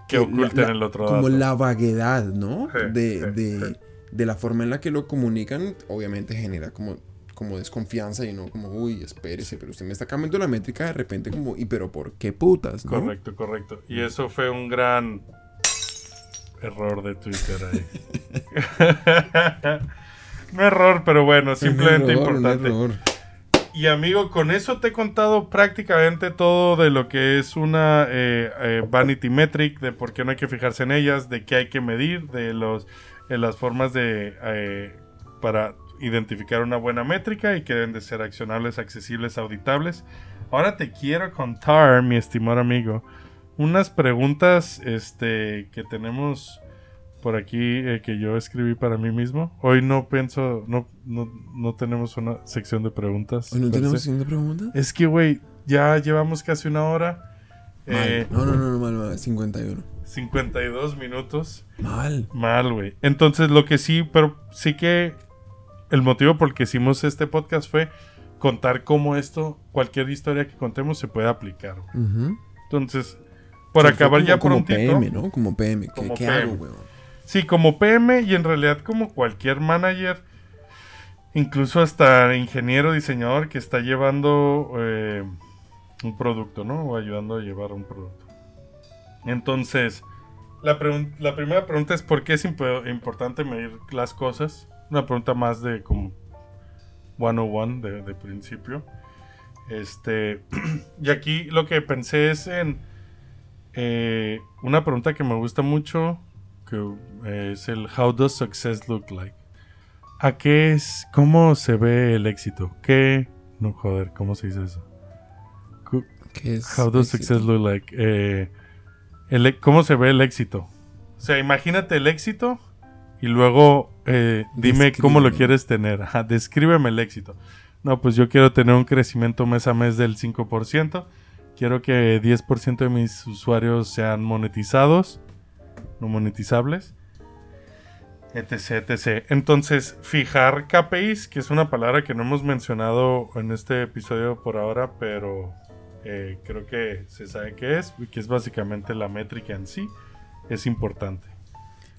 [SPEAKER 1] Que
[SPEAKER 2] la-
[SPEAKER 1] oculten
[SPEAKER 2] la-
[SPEAKER 1] el otro
[SPEAKER 2] Como
[SPEAKER 1] dato.
[SPEAKER 2] la vaguedad, ¿no?
[SPEAKER 1] Sí,
[SPEAKER 2] de,
[SPEAKER 1] sí,
[SPEAKER 2] de,
[SPEAKER 1] sí.
[SPEAKER 2] de la forma en la que lo comunican, obviamente genera como, como desconfianza y no como, uy, espérese, pero usted me está cambiando la métrica de repente como, y pero ¿por qué putas? ¿no?
[SPEAKER 1] Correcto, correcto. Y eso fue un gran error de Twitter ahí. no error, pero bueno, simplemente
[SPEAKER 2] Un error, un
[SPEAKER 1] importante. Y amigo, con eso te he contado prácticamente todo de lo que es una eh, eh, vanity metric, de por qué no hay que fijarse en ellas, de qué hay que medir, de los de las formas de eh, para identificar una buena métrica y que deben de ser accionables, accesibles, auditables. Ahora te quiero contar, mi estimado amigo, unas preguntas este, que tenemos por aquí eh, que yo escribí para mí mismo. Hoy no pienso, no, no, no tenemos una sección de preguntas.
[SPEAKER 2] Hoy no tenemos
[SPEAKER 1] se.
[SPEAKER 2] siguiente pregunta.
[SPEAKER 1] Es que, güey, ya llevamos casi una hora.
[SPEAKER 2] Mal.
[SPEAKER 1] Eh,
[SPEAKER 2] No, no, no, no, mal, mal, 51.
[SPEAKER 1] 52 minutos.
[SPEAKER 2] Mal.
[SPEAKER 1] Mal, güey. Entonces, lo que sí, pero sí que el motivo por el que hicimos este podcast fue contar cómo esto, cualquier historia que contemos se puede aplicar. güey.
[SPEAKER 2] Ujú.
[SPEAKER 1] Entonces, por acabar
[SPEAKER 2] como-
[SPEAKER 1] ya
[SPEAKER 2] como
[SPEAKER 1] prontito.
[SPEAKER 2] PM, ¿no? Como PM. ¿Qué,
[SPEAKER 1] Como
[SPEAKER 2] qué
[SPEAKER 1] PM.
[SPEAKER 2] hago, weón?
[SPEAKER 1] Sí, como PM y en realidad como cualquier manager, incluso hasta ingeniero, diseñador que está llevando eh, un producto, ¿no? O ayudando a llevar un producto. Entonces, la, la primera pregunta es ¿por qué es impo- importante medir las cosas? Una pregunta más de como 101 de, de principio. Este, y aquí lo que pensé es en eh, una pregunta que me gusta mucho, que es el How does success look like? ¿A qué es? ¿Cómo se ve el éxito? ¿Qué? No, joder, ¿cómo se dice eso?
[SPEAKER 2] ¿Qué es
[SPEAKER 1] How does
[SPEAKER 2] éxito?
[SPEAKER 1] success look like? Eh, el e- ¿Cómo se ve el éxito? O sea, imagínate el éxito y luego eh, dime cómo lo quieres tener. Ajá, descríbeme el éxito. No, pues yo quiero tener un crecimiento mes a mes del 5%. Quiero que 10% de mis usuarios sean monetizados, no monetizables, etc, etc. Entonces, fijar KPIs, que es una palabra que no hemos mencionado en este episodio por ahora, pero eh, creo que se sabe qué es, y que es básicamente la métrica en sí, es importante.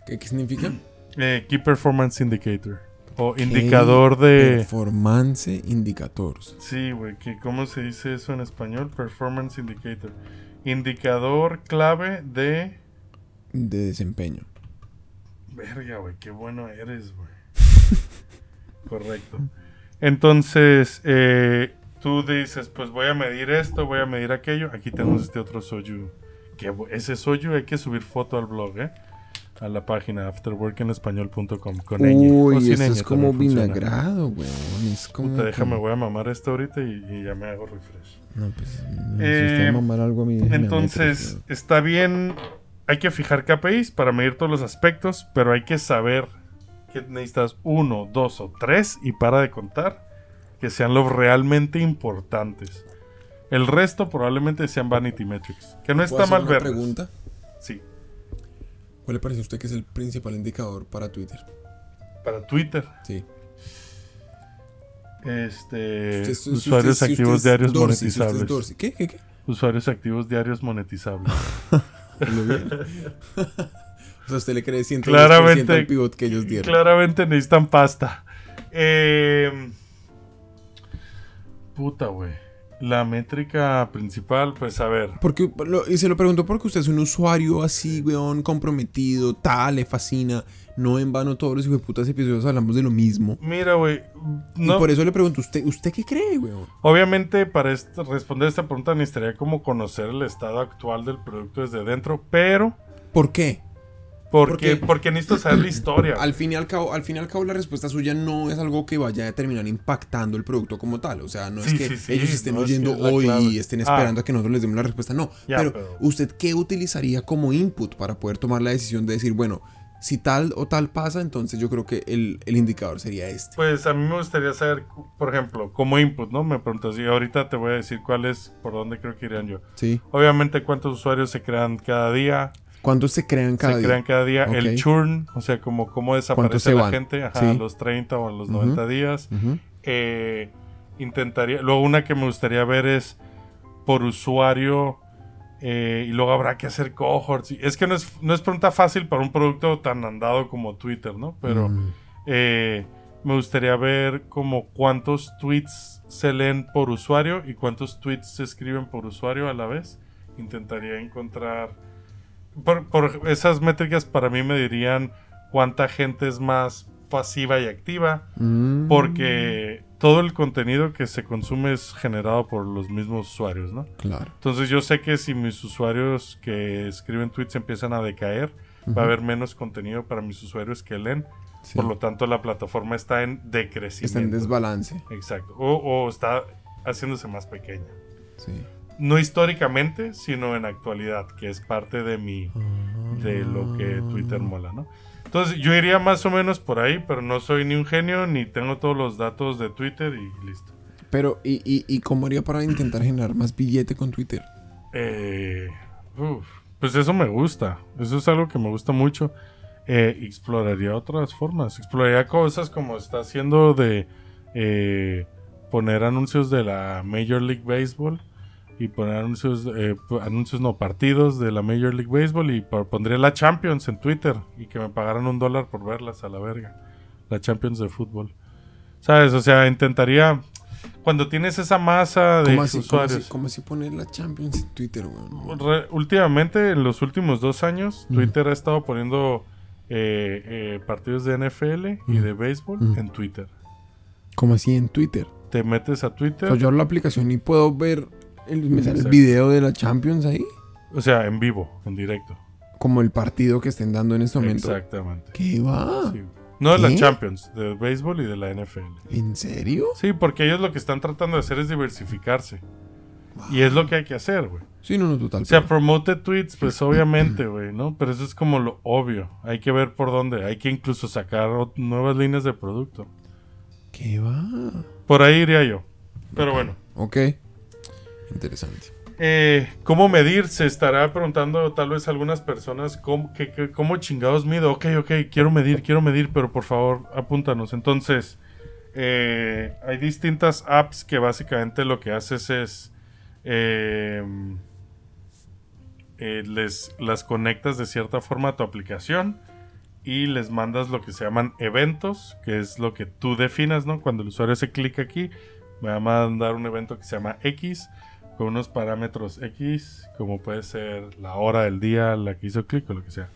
[SPEAKER 2] ¿Qué, qué significa?
[SPEAKER 1] Eh, Key Performance Indicator, o indicador de...
[SPEAKER 2] Performance Indicators.
[SPEAKER 1] Sí, güey, que ¿cómo se dice eso en español? Performance Indicator. Indicador clave de...
[SPEAKER 2] De desempeño.
[SPEAKER 1] Verga, güey, qué bueno eres, güey. Correcto. Entonces, eh, tú dices, pues voy a medir esto, voy a medir aquello. Aquí tenemos este otro soju. Que ese soju hay que subir foto al blog, ¿eh? A la página afterworkenespañol.com con ñ. O
[SPEAKER 2] Uy,
[SPEAKER 1] sin
[SPEAKER 2] eso
[SPEAKER 1] ñ
[SPEAKER 2] es como vinagrado, weón. Es como.
[SPEAKER 1] Puta, déjame, voy a mamar esto ahorita y, y ya me hago refresh.
[SPEAKER 2] No, pues.
[SPEAKER 1] Eh,
[SPEAKER 2] va a mamar algo a mí, déjeme a mí,
[SPEAKER 1] Entonces,
[SPEAKER 2] pero-
[SPEAKER 1] está bien, hay que fijar KPIs para medir todos los aspectos, pero hay que saber que necesitas uno, dos o tres y para de contar que sean los realmente importantes. El resto probablemente sean vanity metrics, que no
[SPEAKER 2] ¿Puedo
[SPEAKER 1] está mal ver.
[SPEAKER 2] pregunta?
[SPEAKER 1] Sí,
[SPEAKER 2] ¿Cuál le parece a usted que es el principal indicador para Twitter?
[SPEAKER 1] para Twitter,
[SPEAKER 2] Sí.
[SPEAKER 1] este,
[SPEAKER 2] Usted-
[SPEAKER 1] usuarios
[SPEAKER 2] usted-
[SPEAKER 1] activos diarios
[SPEAKER 2] Dorsey,
[SPEAKER 1] monetizables.
[SPEAKER 2] ¿Qué? ¿Qué? ¿Qué?
[SPEAKER 1] Usuarios activos diarios monetizables.
[SPEAKER 2] ¿Lo bien? o sea, usted le cree 110%
[SPEAKER 1] Claramente-
[SPEAKER 2] al pivot que ellos dieron.
[SPEAKER 1] Claramente necesitan pasta. Eh, puta, güey. La métrica principal, pues a ver.
[SPEAKER 2] Porque, lo- y se lo pregunto porque usted es un usuario así, weón, comprometido, tal, le fascina. No en vano todos los hijueputas episodios hablamos de lo mismo.
[SPEAKER 1] Mira, güey.
[SPEAKER 2] Y por eso le pregunto, ¿usted, ¿usted qué cree, weón?
[SPEAKER 1] obviamente, para este- responder esta pregunta necesitaría como conocer el estado actual del producto desde dentro, pero
[SPEAKER 2] ¿Por qué?
[SPEAKER 1] Porque,
[SPEAKER 2] Porque-
[SPEAKER 1] porque necesito saber la historia.
[SPEAKER 2] Al fin, y al, cabo, al fin y al cabo, la respuesta suya no es algo que vaya a terminar impactando el producto como tal. O sea, no
[SPEAKER 1] Sí,
[SPEAKER 2] es que
[SPEAKER 1] sí, sí,
[SPEAKER 2] ellos estén
[SPEAKER 1] no, que
[SPEAKER 2] oyendo
[SPEAKER 1] es la
[SPEAKER 2] hoy
[SPEAKER 1] clave.
[SPEAKER 2] y estén
[SPEAKER 1] Ah.
[SPEAKER 2] esperando a que nosotros les demos la respuesta. No.
[SPEAKER 1] Ya,
[SPEAKER 2] pero,
[SPEAKER 1] pero-
[SPEAKER 2] ¿usted qué utilizaría como input para poder tomar la decisión de decir, bueno, si tal o tal pasa, entonces yo creo que el, el indicador sería este?
[SPEAKER 1] Pues a mí me gustaría saber, por ejemplo, como input, ¿no? Me preguntas, y ahorita te voy a decir cuál es, por dónde creo que irían yo.
[SPEAKER 2] Sí.
[SPEAKER 1] Obviamente, cuántos usuarios se crean cada día.
[SPEAKER 2] ¿Cuántos se crean cada
[SPEAKER 1] se
[SPEAKER 2] día?
[SPEAKER 1] crean cada día. El churn, o sea, como cómo
[SPEAKER 2] ¿Cuántos
[SPEAKER 1] desaparece
[SPEAKER 2] se
[SPEAKER 1] la
[SPEAKER 2] van?
[SPEAKER 1] gente ajá,
[SPEAKER 2] Sí.
[SPEAKER 1] a los 30 o a los 90 días. Eh, intentaría. Luego, una que me gustaría ver es por usuario. eh, y luego habrá que hacer cohorts. Es que no es, no es pregunta fácil para un producto tan andado como Twitter, ¿no? Pero.
[SPEAKER 2] Mm.
[SPEAKER 1] Eh, me gustaría ver como cuántos tweets se leen por usuario y cuántos tweets se escriben por usuario a la vez. Intentaría encontrar... Por, por esas métricas para mí me dirían cuánta gente es más pasiva y activa.
[SPEAKER 2] Mm.
[SPEAKER 1] Porque todo el contenido que se consume es generado por los mismos usuarios, ¿no?
[SPEAKER 2] Claro.
[SPEAKER 1] Entonces yo sé que si mis usuarios que escriben tweets empiezan a decaer, va a haber menos contenido para mis usuarios que leen.
[SPEAKER 2] Sí.
[SPEAKER 1] Por lo tanto, la plataforma está en decrecimiento.
[SPEAKER 2] Está en desbalance.
[SPEAKER 1] Exacto. O, o está haciéndose más pequeña.
[SPEAKER 2] Sí.
[SPEAKER 1] No históricamente, sino en actualidad, que es parte de mi de lo que Twitter mola, ¿no? Entonces, yo iría más o menos por ahí, pero no soy ni un genio ni tengo todos los datos de Twitter y listo.
[SPEAKER 2] Pero, ¿y, y, y cómo haría para intentar generar más billete con Twitter?
[SPEAKER 1] Eh, uf, pues eso me gusta. Eso es algo que me gusta mucho. Eh, exploraría otras formas. Exploraría cosas como está haciendo de eh, poner anuncios de la Major League Baseball y poner anuncios, eh, p- anuncios no, partidos de la Major League Baseball y po- pondría la Champions en Twitter y que me pagaran un dólar por verlas a la verga. La Champions de fútbol. ¿Sabes? O sea, intentaría... Cuando tienes esa masa de
[SPEAKER 2] ¿Cómo así, cómo
[SPEAKER 1] usuarios...
[SPEAKER 2] así, cómo así poner la Champions en Twitter?
[SPEAKER 1] Re- últimamente, en los últimos dos años,
[SPEAKER 2] Mm.
[SPEAKER 1] Twitter ha estado poniendo eh, eh, partidos de NFL y de béisbol
[SPEAKER 2] Mm.
[SPEAKER 1] en Twitter.
[SPEAKER 2] ¿Cómo así en Twitter?
[SPEAKER 1] Te metes a
[SPEAKER 2] O
[SPEAKER 1] Twitter,
[SPEAKER 2] sea, yo abro la aplicación y puedo ver el, me sale el video de la Champions ahí.
[SPEAKER 1] o sea, en vivo, en directo.
[SPEAKER 2] Como el partido que estén dando en este momento.
[SPEAKER 1] Exactamente.
[SPEAKER 2] ¿Qué va?
[SPEAKER 1] Sí. No de la. Champions, de béisbol y de la NFL.
[SPEAKER 2] ¿En serio?
[SPEAKER 1] Sí, porque ellos lo que están tratando de hacer es diversificarse. Y es lo que hay que hacer, güey.
[SPEAKER 2] Sí, no, no, total.
[SPEAKER 1] O sea, promote tweets, pues obviamente, güey, ¿no? Pero eso es como lo obvio. Hay que ver por dónde. Hay que incluso sacar nuevas líneas de producto.
[SPEAKER 2] ¿Qué va?
[SPEAKER 1] Por ahí iría yo. Pero bueno.
[SPEAKER 2] Ok. Interesante.
[SPEAKER 1] Eh, ¿Cómo medir? Se estará preguntando tal vez algunas personas cómo, chingados mido. Ok, ok, quiero medir, quiero medir, pero por favor apúntanos. Entonces, eh, hay distintas apps que básicamente lo que haces es eh, eh, les, las conectas de cierta forma a tu aplicación y les mandas lo que se llaman eventos, que es lo que tú definas, ¿no? Cuando el usuario hace clic aquí, me va a mandar un evento que se llama X con unos parámetros X, como puede ser la hora del día, la que hizo clic o lo que sea.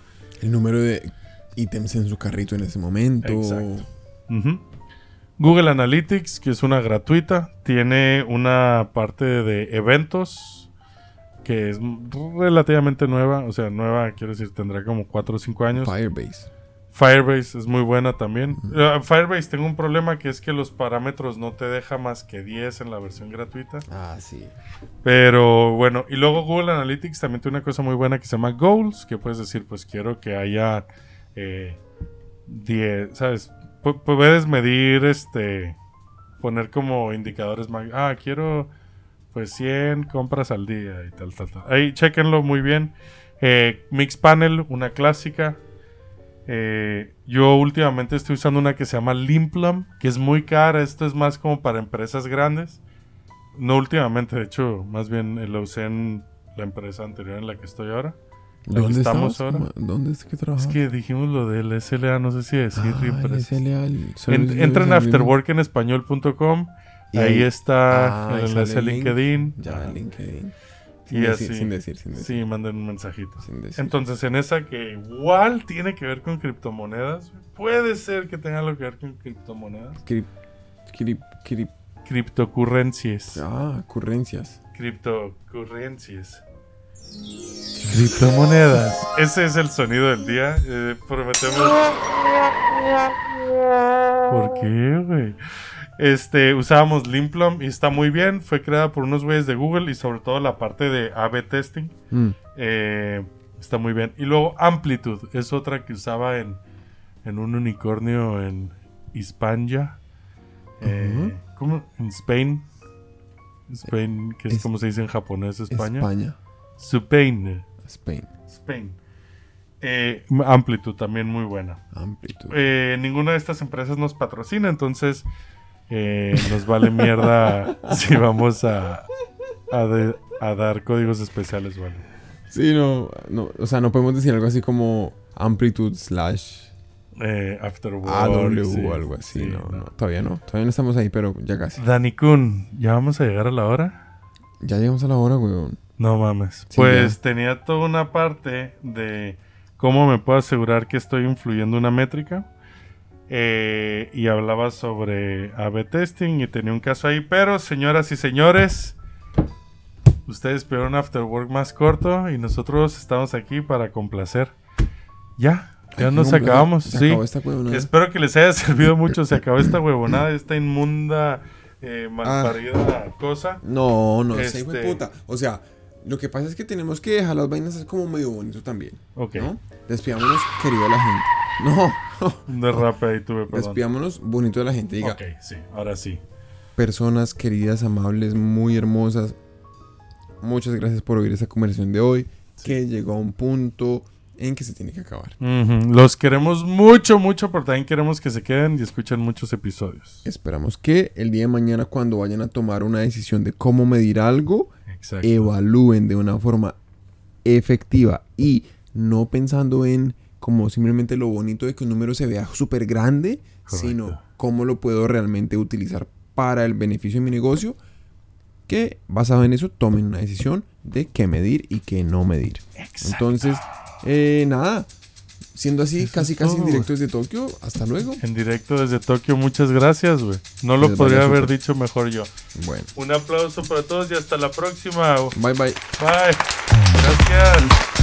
[SPEAKER 2] El número de ítems en su carrito en ese momento.
[SPEAKER 1] Exacto. Google Analytics, que es una gratuita, tiene una parte de eventos que es relativamente nueva, o sea, nueva, quiero decir, tendrá como 4 o 5 años.
[SPEAKER 2] Firebase.
[SPEAKER 1] Firebase es muy buena también. Eh, Firebase tengo un problema que es que los parámetros no te deja más que 10 en la versión gratuita.
[SPEAKER 2] Ah, sí.
[SPEAKER 1] Pero bueno, y luego Google Analytics también tiene una cosa muy buena que se llama Goals, que puedes decir, pues quiero que haya eh, 10, ¿sabes? Pu- puedes medir, este, poner como indicadores más, ah, quiero pues 100 compras al día y tal, tal, tal. Ahí, chequenlo muy bien. Eh, Mixpanel, una clásica. Eh, yo últimamente estoy usando una que se llama Limplum, que es muy cara. Esto es más como para empresas grandes. No últimamente, de hecho, más bien eh, lo usé en la empresa anterior en la que estoy ahora.
[SPEAKER 2] ¿Dónde
[SPEAKER 1] estamos
[SPEAKER 2] estamos
[SPEAKER 1] ahora.
[SPEAKER 2] ¿Dónde es que
[SPEAKER 1] Es
[SPEAKER 2] trabajas?
[SPEAKER 1] que dijimos lo del SLA, no sé si decir
[SPEAKER 2] ah. SLA, el
[SPEAKER 1] En-
[SPEAKER 2] Service
[SPEAKER 1] entra en afterworkenespañol.com.
[SPEAKER 2] Y
[SPEAKER 1] Ahí está
[SPEAKER 2] Ah,
[SPEAKER 1] el enlace. LinkedIn.
[SPEAKER 2] Ya,
[SPEAKER 1] Ajá.
[SPEAKER 2] LinkedIn.
[SPEAKER 1] Y
[SPEAKER 2] Sin decir,
[SPEAKER 1] así.
[SPEAKER 2] sin decir, sin decir.
[SPEAKER 1] Sí, manden un mensajito.
[SPEAKER 2] Sin decir.
[SPEAKER 1] Entonces, en esa que igual tiene que ver con criptomonedas, puede ser que tenga algo que ver con criptomonedas.
[SPEAKER 2] Crip- crip- crip-
[SPEAKER 1] Criptocurrencias.
[SPEAKER 2] ah, ocurrencias.
[SPEAKER 1] Criptocurrencias. Criptomonedas. Ese es el sonido del día. Eh, prometemos. ¿Por qué, güey? Este, usábamos Limplum y está muy bien. Fue creada por unos güeyes de Google y sobre todo la parte de A-B testing.
[SPEAKER 2] Mm.
[SPEAKER 1] Eh, está muy bien. Y luego Amplitude es otra que usaba en, en un unicornio en Hispania. Eh, ¿Cómo? En Spain. Spain, que es,
[SPEAKER 2] Es-
[SPEAKER 1] como se dice en japonés, España.
[SPEAKER 2] España.
[SPEAKER 1] Spain.
[SPEAKER 2] Spain.
[SPEAKER 1] Spain. Eh, Amplitude también muy buena.
[SPEAKER 2] Amplitud.
[SPEAKER 1] Eh, ninguna de estas empresas nos patrocina, entonces eh, nos vale mierda si vamos a, a, de- a dar códigos especiales, ¿vale?
[SPEAKER 2] Sí, no, no, o sea, no podemos decir algo así como amplitud slash
[SPEAKER 1] Eh.
[SPEAKER 2] AW
[SPEAKER 1] sí,
[SPEAKER 2] o algo así,
[SPEAKER 1] sí,
[SPEAKER 2] no, no, todavía no, todavía no estamos ahí, pero ya casi.
[SPEAKER 1] Dani Kun, ¿ya vamos a llegar a la hora?
[SPEAKER 2] Ya llegamos a la hora, weón.
[SPEAKER 1] No mames.
[SPEAKER 2] Sí,
[SPEAKER 1] pues
[SPEAKER 2] ya.
[SPEAKER 1] tenía toda una parte de cómo me puedo asegurar que estoy influyendo una métrica. Eh, y hablaba sobre A-B testing y tenía un caso ahí. Pero, señoras y señores, ustedes pidieron un after work más corto y nosotros estamos aquí para complacer. Ya, ya
[SPEAKER 2] Ay,
[SPEAKER 1] nos
[SPEAKER 2] no,
[SPEAKER 1] acabamos.
[SPEAKER 2] Se
[SPEAKER 1] sí.
[SPEAKER 2] acabó esta huevonada.
[SPEAKER 1] Espero que les haya servido mucho. Se acabó esta huevonada, esta inmunda, eh, malparida cosa.
[SPEAKER 2] No, no,
[SPEAKER 1] Este-
[SPEAKER 2] de puta. O sea, lo que pasa es que tenemos que dejar las vainas como medio bonito también.
[SPEAKER 1] Ok,
[SPEAKER 2] ¿No? Despidámonos, querido la gente. No,
[SPEAKER 1] un derrape ahí tuve, perdón.
[SPEAKER 2] despidámonos bonito de la gente. Diga,
[SPEAKER 1] Ok, sí, ahora sí.
[SPEAKER 2] personas queridas, amables, muy hermosas. Muchas gracias por oír esta conversación de hoy. Que llegó a un punto en que se tiene que acabar.
[SPEAKER 1] Los queremos mucho, mucho, pero también queremos que se queden y escuchen muchos episodios.
[SPEAKER 2] Esperamos que el día de mañana, cuando vayan a tomar una decisión de cómo medir algo,
[SPEAKER 1] Exacto.
[SPEAKER 2] evalúen de una forma efectiva y no pensando en como simplemente lo bonito de que un número se vea súper grande,
[SPEAKER 1] Correcto.
[SPEAKER 2] sino cómo lo puedo realmente utilizar para el beneficio de mi negocio. Que basado en eso tomen una decisión de qué medir y qué no medir.
[SPEAKER 1] Exacto.
[SPEAKER 2] Entonces, eh, nada, siendo así,
[SPEAKER 1] Eso
[SPEAKER 2] casi casi en
[SPEAKER 1] todo.
[SPEAKER 2] directo desde Tokio, hasta luego.
[SPEAKER 1] En directo desde Tokio, muchas gracias, güey. No lo
[SPEAKER 2] Les
[SPEAKER 1] podría haber dicho mejor yo.
[SPEAKER 2] Bueno,
[SPEAKER 1] Un aplauso para todos y hasta la próxima.
[SPEAKER 2] bye bye.
[SPEAKER 1] Bye. Gracias.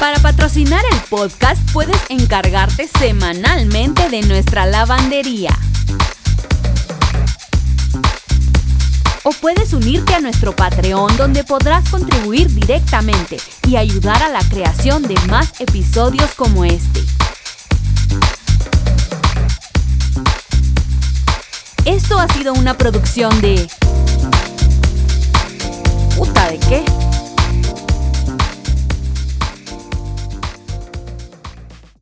[SPEAKER 3] Para patrocinar el podcast puedes encargarte semanalmente de nuestra lavandería. O puedes unirte a nuestro Patreon donde podrás contribuir directamente y ayudar a la creación de más episodios como este. Esto ha sido una producción de... ¿Puta de qué?